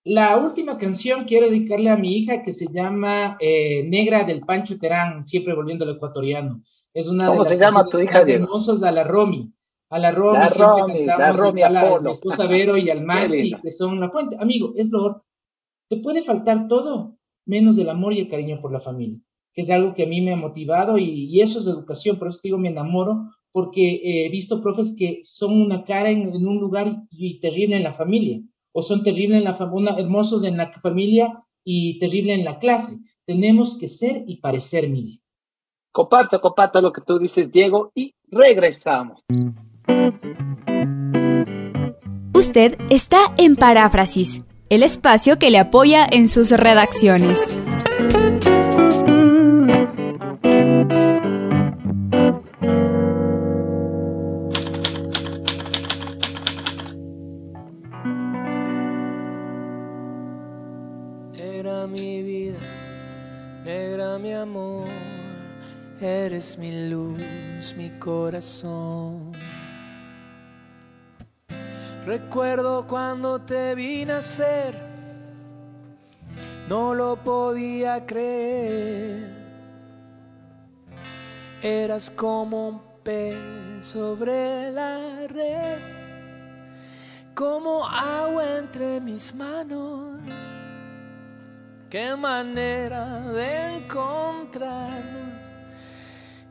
La última canción quiero dedicarle a mi hija que se llama eh, Negra del Pancho Terán, siempre volviendo al ecuatoriano. Es una ¿Cómo se llama tu hija, hermosos a la Romy. A la Romy, la Romy, la Romy a la, mi esposa Vero y al Maxi, que son la fuente. Amigo, es lo Te puede faltar todo, menos el amor y el cariño por la familia. que es algo que a mí me ha motivado y, eso es educación, por eso digo, me enamoro, porque he visto profes que son una cara en, un lugar y terrible en la familia, o son terribles en la familia, hermosos en la familia y terrible en la clase. Tenemos que ser y parecer, Miguel. Comparto, comparto lo que tú dices, Diego, y regresamos. Usted está en Paráfrasis, el espacio que le apoya en sus redacciones. Corazón. Recuerdo cuando te vi nacer, no lo podía creer. Eras como un pez sobre la red, como agua entre mis manos. Qué manera de encontrarnos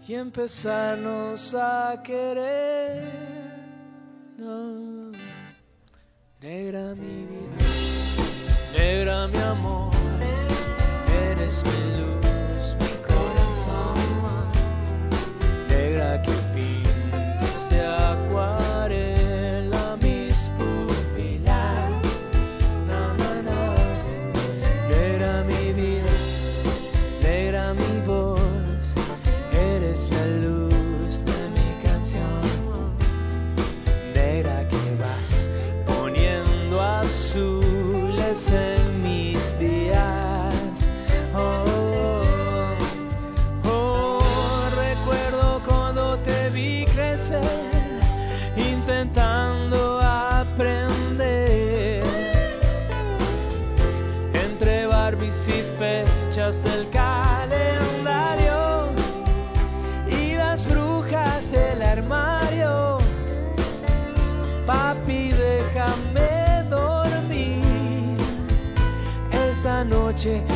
y empezarnos a querer. Negra mi vida, negra mi amor, eres mi luz, esta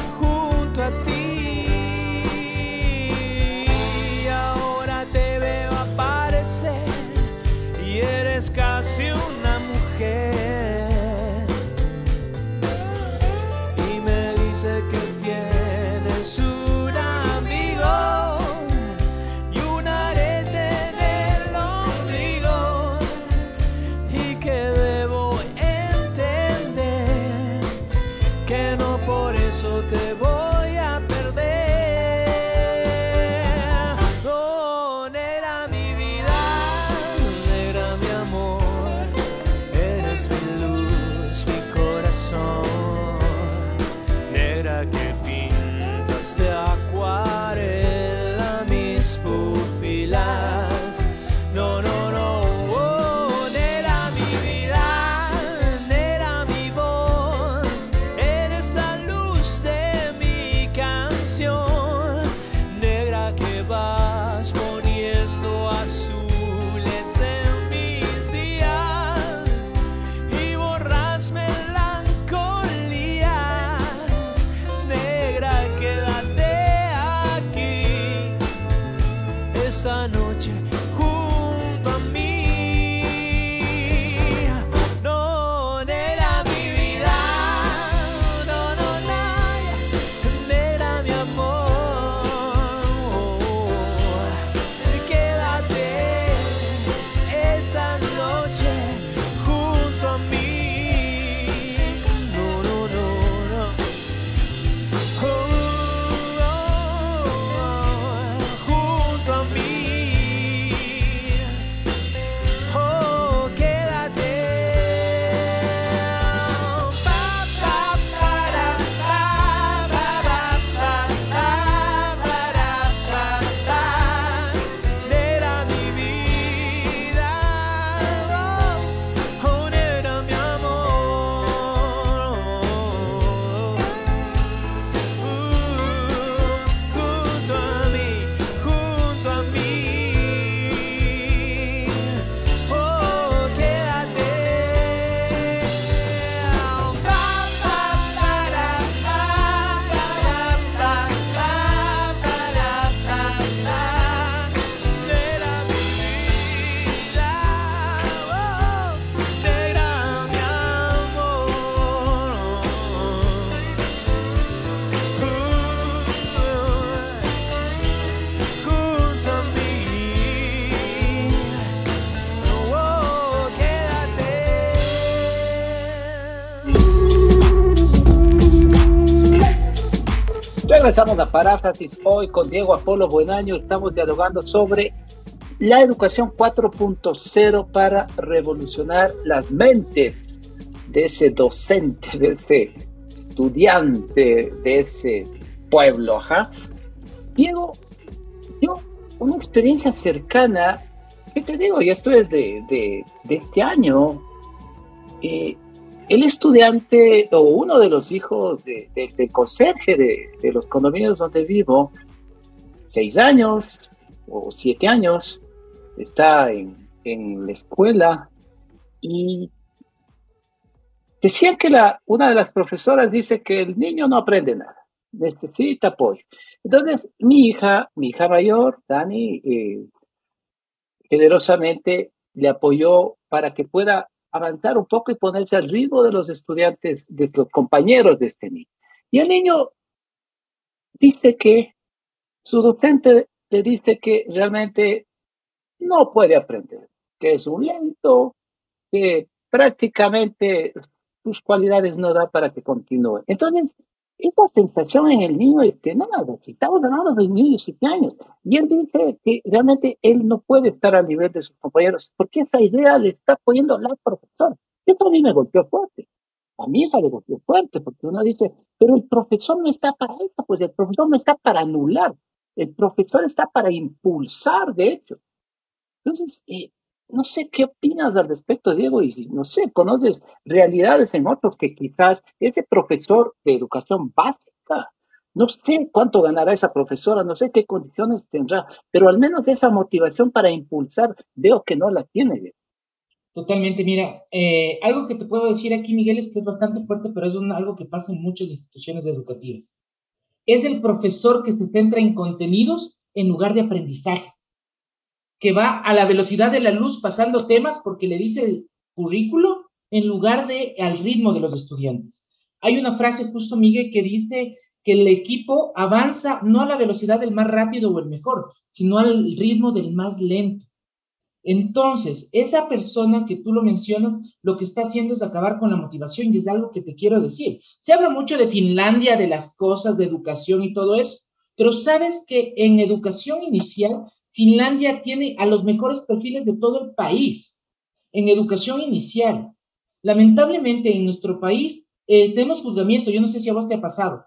Regresamos a Paráfrasis hoy con Diego Apolo Buenaño. Estamos dialogando sobre la educación 4.0 para revolucionar las mentes de ese docente, de ese estudiante, de ese pueblo. Ajá. Diego, yo, una experiencia cercana, ¿qué te digo? Ya esto es de, de, este año. Eh, el estudiante o uno de los hijos del conserje de, los condominios donde vivo, seis años o siete años, está en, la escuela y decían que la, una de las profesoras dice que el niño no aprende nada, necesita apoyo. Entonces, mi hija, mi hija mayor, Dani, eh, generosamente le apoyó para que pueda avanzar un poco y ponerse al ritmo de los estudiantes, de los compañeros de este niño. Y el niño dice que su docente le dice que realmente no puede aprender, que es un lento, que prácticamente sus cualidades no da para que continúe. Entonces, esa sensación en el niño es nada, estamos hablando de un niño de 7 años, y él dice que realmente él no puede estar al nivel de sus compañeros, porque esa idea le está poniendo la profesora. Eso a mí me golpeó fuerte. A mi hija le golpeó fuerte, porque uno dice, pero el profesor no está para eso, pues el profesor no está para anular, el profesor está para impulsar, de hecho. Entonces, eh, no sé qué opinas al respecto, Diego, y no sé, conoces realidades en otros que quizás ese profesor de educación básica, no sé cuánto ganará esa profesora, no sé qué condiciones tendrá, pero al menos esa motivación para impulsar veo que no la tiene. Totalmente, mira, eh, algo que te puedo decir aquí, Miguel, es que es bastante fuerte, pero es algo que pasa en muchas instituciones educativas. Es el profesor que se centra en contenidos en lugar de aprendizaje que va a la velocidad de la luz pasando temas porque le dice el currículo en lugar de al ritmo de los estudiantes. Hay una frase justo, Miguel, que dice que el equipo avanza no a la velocidad del más rápido o el mejor, sino al ritmo del más lento. Entonces, esa persona que tú lo mencionas, lo que está haciendo es acabar con la motivación y es algo que te quiero decir. Se habla mucho de Finlandia, de las cosas, de educación y todo eso, pero sabes que en educación inicial Finlandia tiene a los mejores perfiles de todo el país en educación inicial. Lamentablemente en nuestro país eh, tenemos juzgamiento, yo no sé si a vos te ha pasado.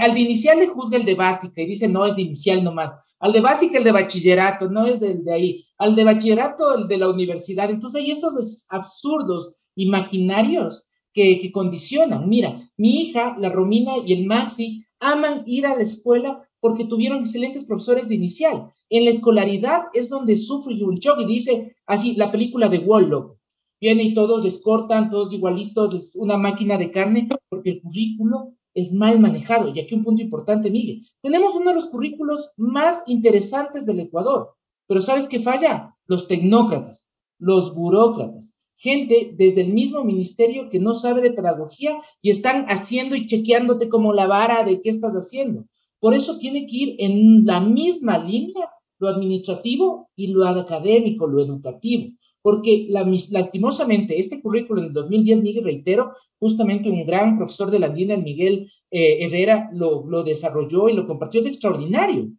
Al de inicial le juzga el de básica y dice no, es de inicial nomás. Al de básica el de bachillerato, no es del de ahí. Al de bachillerato el de la universidad. Entonces hay esos absurdos imaginarios que condicionan. Mira, mi hija, la Romina y el Maxi aman ir a la escuela porque tuvieron excelentes profesores de inicial. En la escolaridad es donde sufre shock y dice así, la película de Wallow. Viene y todos les cortan, todos igualitos, es una máquina de carne, porque el currículo es mal manejado. Y aquí un punto importante, Miguel. Tenemos uno de los currículos más interesantes del Ecuador, pero ¿sabes qué falla? Los tecnócratas, los burócratas, gente desde el mismo ministerio que no sabe de pedagogía y están haciendo y chequeándote como la vara de qué estás haciendo. Por eso tiene que ir en la misma línea lo administrativo y lo académico, lo educativo. Porque lastimosamente este currículo en el 2010, Miguel, reitero, justamente un gran profesor de la línea, Miguel eh, Herrera, lo, lo desarrolló y lo compartió, es extraordinario.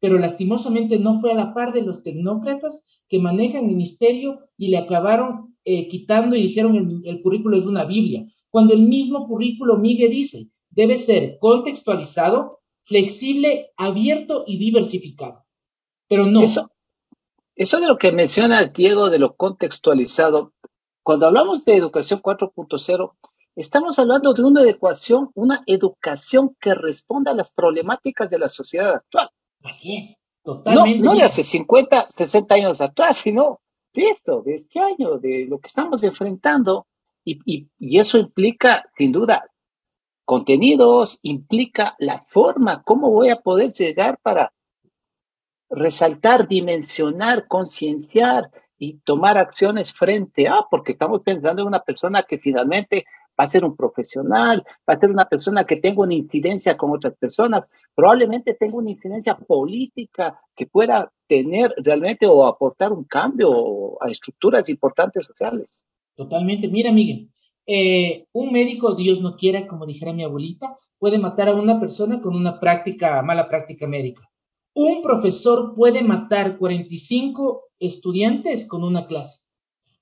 Pero lastimosamente no fue a la par de los tecnócratas que manejan ministerio y le acabaron eh, quitando y dijeron el, el currículo es una Biblia. Cuando el mismo currículo, Miguel dice, debe ser contextualizado, flexible, abierto y diversificado. Pero no. Eso, eso de lo que menciona Diego, de lo contextualizado, cuando hablamos de educación 4.0, estamos hablando de una educación, una educación que responda a las problemáticas de la sociedad actual. Así es, totalmente. No, no de hace 50, 60 años atrás, sino de esto, de este año, de lo que estamos enfrentando. Y, y, y eso implica, sin duda, contenidos, implica la forma, cómo voy a poder llegar para resaltar, dimensionar, concienciar y tomar acciones frente a, porque estamos pensando en una persona que finalmente va a ser un profesional, va a ser una persona que tenga una incidencia con otras personas, probablemente tenga una incidencia política que pueda tener realmente o aportar un cambio a estructuras importantes sociales. Totalmente. Mira, Miguel, eh, un médico, Dios no quiera, como dijera mi abuelita, puede matar a una persona con una práctica, mala práctica médica. Un profesor puede matar 45 estudiantes con una clase.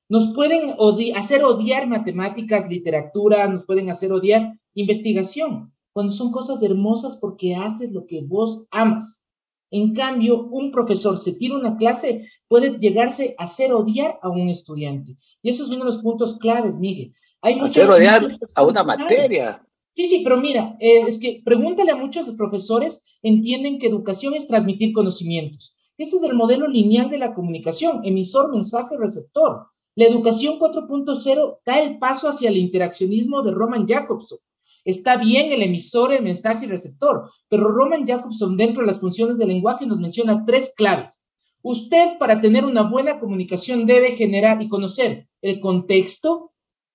Nos pueden hacer odiar matemáticas, literatura, nos pueden hacer odiar investigación, cuando son cosas hermosas porque haces lo que vos amas. En cambio, un profesor se tira una clase, puede llegarse a hacer odiar a un estudiante. Y eso es uno de los puntos claves, Miguel. Hay hacer odiar a una materia. Sí, sí, pero mira, eh, es que pregúntale a muchos profesores, entienden que educación es transmitir conocimientos. Ese es el modelo lineal de la comunicación, emisor, mensaje, receptor. La educación 4.0 da el paso hacia el interaccionismo de Roman Jacobson. Está bien el emisor, el mensaje y receptor, pero Roman Jacobson dentro de las funciones del lenguaje nos menciona tres claves. Usted para tener una buena comunicación debe generar y conocer el contexto,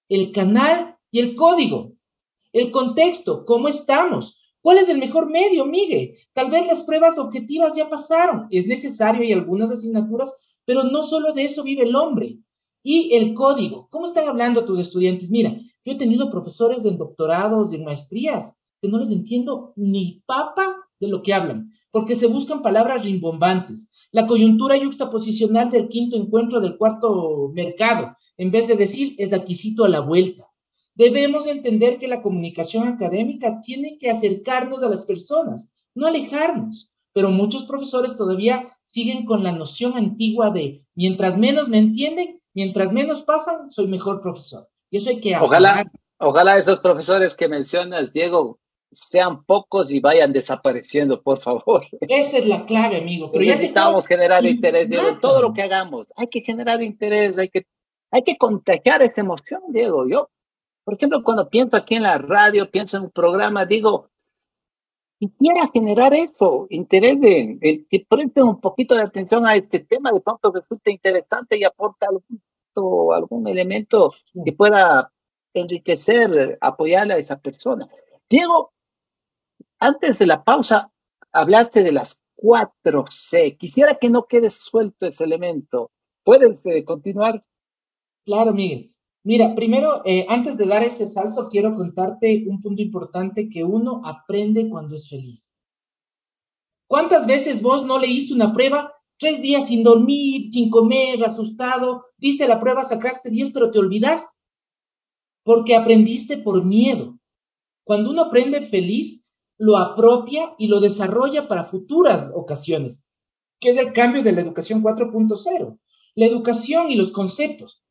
el canal y el código. El contexto, ¿cómo estamos? ¿Cuál es el mejor medio, Miguel? Tal vez las pruebas objetivas ya pasaron, es necesario y algunas asignaturas, pero no solo de eso vive el hombre. Y el código, ¿cómo están hablando tus estudiantes? Mira, yo he tenido profesores de doctorados, de maestrías, que no les entiendo ni papa de lo que hablan, porque se buscan palabras rimbombantes. La coyuntura yuxtaposicional del quinto encuentro del cuarto mercado, en vez de decir es aquisito a la vuelta. Debemos entender que la comunicación académica tiene que acercarnos a las personas, no alejarnos. Pero muchos profesores todavía siguen con la noción antigua de mientras menos me entienden, Mientras menos pasan, soy mejor profesor. Y eso hay que Ojalá, ojalá esos profesores que mencionas, Diego, sean pocos y vayan desapareciendo, por favor. Esa es la clave, amigo. Pero necesitamos generar interés en todo lo que hagamos. Hay que generar interés, hay que, hay que contagiar esta emoción, Diego. Yo, por ejemplo, cuando pienso aquí en la radio, pienso en un programa, digo, quisiera generar eso, interés de, que presten un poquito de atención a este tema, de pronto resulta interesante y aporta algún, algún elemento que pueda enriquecer, apoyarle a esa persona. Diego, antes de la pausa, hablaste de las cuatro C. Quisiera que no quede suelto ese elemento. ¿Puedes eh, continuar? Claro, Miguel. Mira, primero, eh, antes de dar ese salto, quiero contarte un punto importante que uno aprende cuando es feliz. ¿Cuántas veces vos no leíste una prueba? Tres días sin dormir, sin comer, asustado, diste la prueba, sacaste diez, pero te olvidaste. Porque aprendiste por miedo. Cuando uno aprende feliz, lo apropia y lo desarrolla para futuras ocasiones, que es el cambio de la educación 4.0. La educación y los conceptos.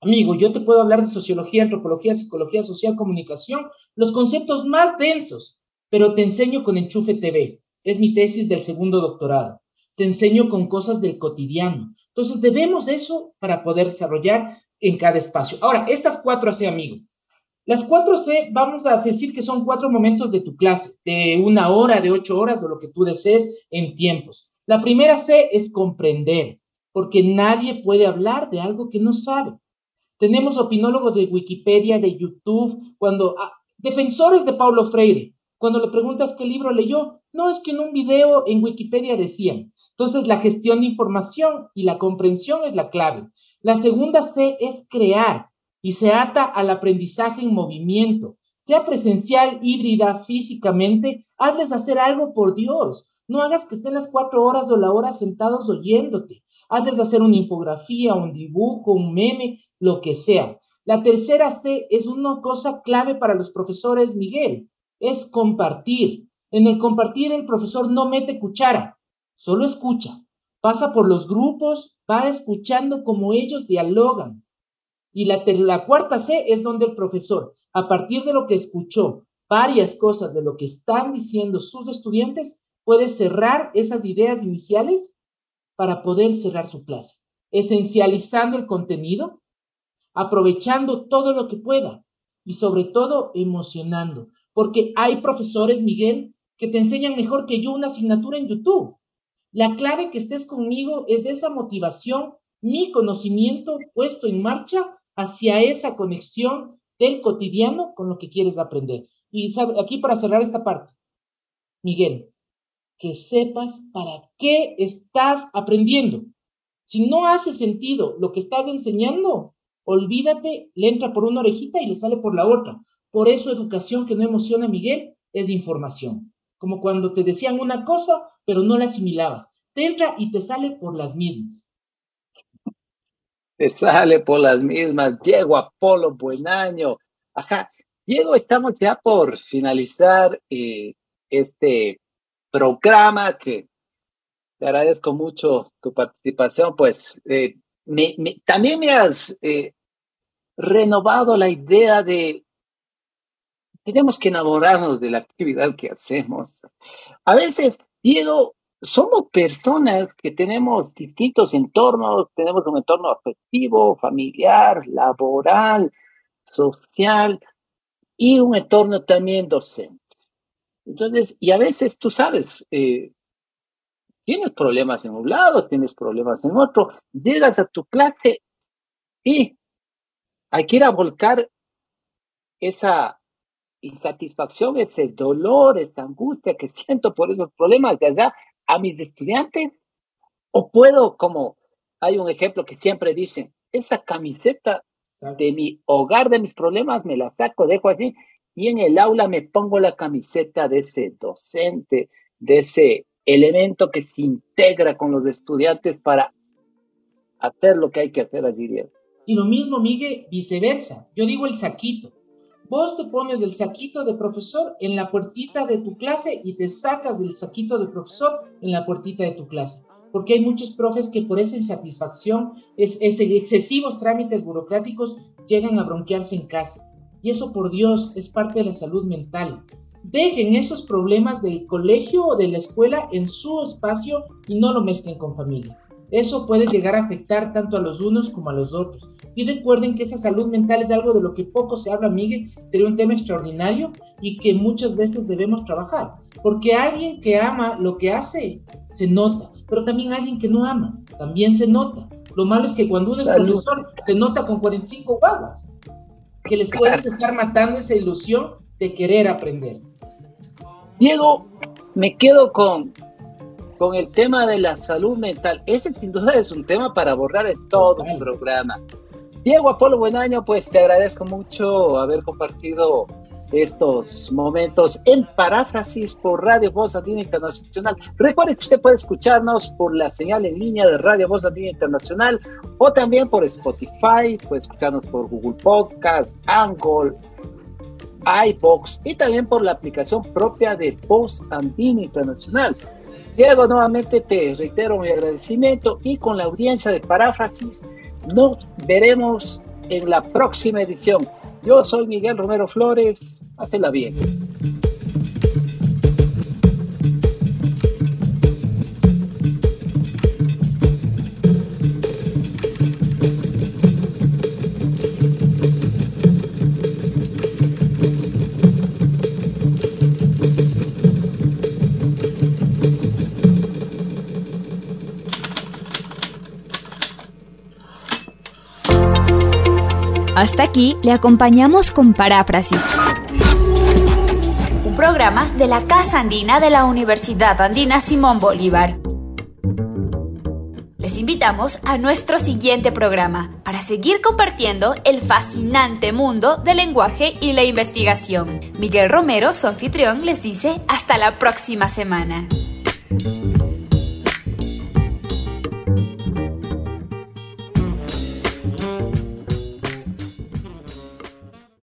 Amigo, yo te puedo hablar de sociología, antropología, psicología social, comunicación, los conceptos más densos, pero te enseño con Enchufe TV. Es mi tesis del segundo doctorado. Te enseño con cosas del cotidiano. Entonces, debemos eso para poder desarrollar en cada espacio. Ahora, estas cuatro C, amigo. Las cuatro C, vamos a decir que son cuatro momentos de tu clase, de una hora, de ocho horas, de lo que tú desees en tiempos. La primera C es comprender, porque nadie puede hablar de algo que no sabe. Tenemos opinólogos de Wikipedia, de YouTube, cuando ah, defensores de Paulo Freire, cuando le preguntas qué libro leyó, no es que en un video en Wikipedia decían. Entonces, la gestión de información y la comprensión es la clave. La segunda C es crear y se ata al aprendizaje en movimiento, sea presencial, híbrida, físicamente, hazles hacer algo por Dios. No hagas que estén las cuatro horas o la hora sentados oyéndote. Hazles hacer una infografía, un dibujo, un meme, lo que sea. La tercera C es una cosa clave para los profesores, Miguel, es compartir. En el compartir el profesor no mete cuchara, solo escucha. Pasa por los grupos, va escuchando cómo ellos dialogan. Y la, la cuarta C es donde el profesor, a partir de lo que escuchó, varias cosas de lo que están diciendo sus estudiantes, puede cerrar esas ideas iniciales para poder cerrar su clase, esencializando el contenido aprovechando todo lo que pueda y sobre todo emocionando, porque hay profesores, Miguel, que te enseñan mejor que yo una asignatura en YouTube. La clave que estés conmigo es esa motivación, mi conocimiento puesto en marcha hacia esa conexión del cotidiano con lo que quieres aprender. Y aquí para cerrar esta parte, Miguel, que sepas para qué estás aprendiendo. Si no hace sentido lo que estás enseñando, olvídate, le entra por una orejita y le sale por la otra. Por eso educación que no emociona Miguel es información. Como cuando te decían una cosa, pero no la asimilabas. Te entra y te sale por las mismas. Te sale por las mismas. Diego Apolo, buen año. Ajá. Diego, estamos ya por finalizar eh, este programa que te agradezco mucho tu participación, pues eh, también me has eh, renovado la idea de tenemos que enamorarnos de la actividad que hacemos. A veces, Diego, somos personas que tenemos distintos entornos, tenemos un entorno afectivo, familiar, laboral, social y un entorno también docente. Entonces, y a veces tú sabes, eh, tienes problemas en un lado, tienes problemas en otro, llegas a tu clase y hay que ir a volcar esa insatisfacción, ese dolor, esa angustia que siento por esos problemas de allá a mis estudiantes? ¿O puedo, como hay un ejemplo que siempre dicen, esa camiseta de mi hogar, de mis problemas, me la saco, dejo allí y en el aula me pongo la camiseta de ese docente, de ese elemento que se integra con los estudiantes para hacer lo que hay que hacer allí. Y lo mismo, Miguel, viceversa. Yo digo el saquito. Vos te pones el saquito de profesor en la puertita de tu clase y te sacas del saquito de profesor en la puertita de tu clase. Porque hay muchos profes que por esa insatisfacción, es, este, excesivos trámites burocráticos, llegan a bronquearse en casa. Y eso, por Dios, es parte de la salud mental. Dejen esos problemas del colegio o de la escuela en su espacio y no lo mezclen con familia. Eso puede llegar a afectar tanto a los unos como a los otros. Y recuerden que esa salud mental es algo de lo que poco se habla, Miguel, sería un tema extraordinario y que muchas veces debemos trabajar. Porque alguien que ama lo que hace, se nota, pero también alguien que no ama, también se nota. Lo malo es que cuando uno es profesor, se nota con 45 guaguas, que les puedes estar matando esa ilusión de querer aprender. Diego, me quedo con, con el tema de la salud mental. Ese sin duda es un tema para abordar en todo el programa. Diego Apolo, buen año, pues te agradezco mucho haber compartido estos momentos en paráfrasis por Radio Voz Andina Internacional. Recuerde que usted puede escucharnos por la señal en línea de Radio Voz Andina Internacional o también por Spotify, puede escucharnos por Google Podcast, Angle, iBox y también por la aplicación propia de Voz Andina Internacional. Diego, nuevamente te reitero mi agradecimiento y con la audiencia de paráfrasis nos veremos en la próxima edición. Yo soy Miguel Romero Flores. Hacela bien. Hasta aquí le acompañamos con Paráfrasis. Un programa de la Casa Andina de la Universidad Andina Simón Bolívar. Les invitamos a nuestro siguiente programa para seguir compartiendo el fascinante mundo del lenguaje y la investigación. Miguel Romero, su anfitrión, les dice hasta la próxima semana.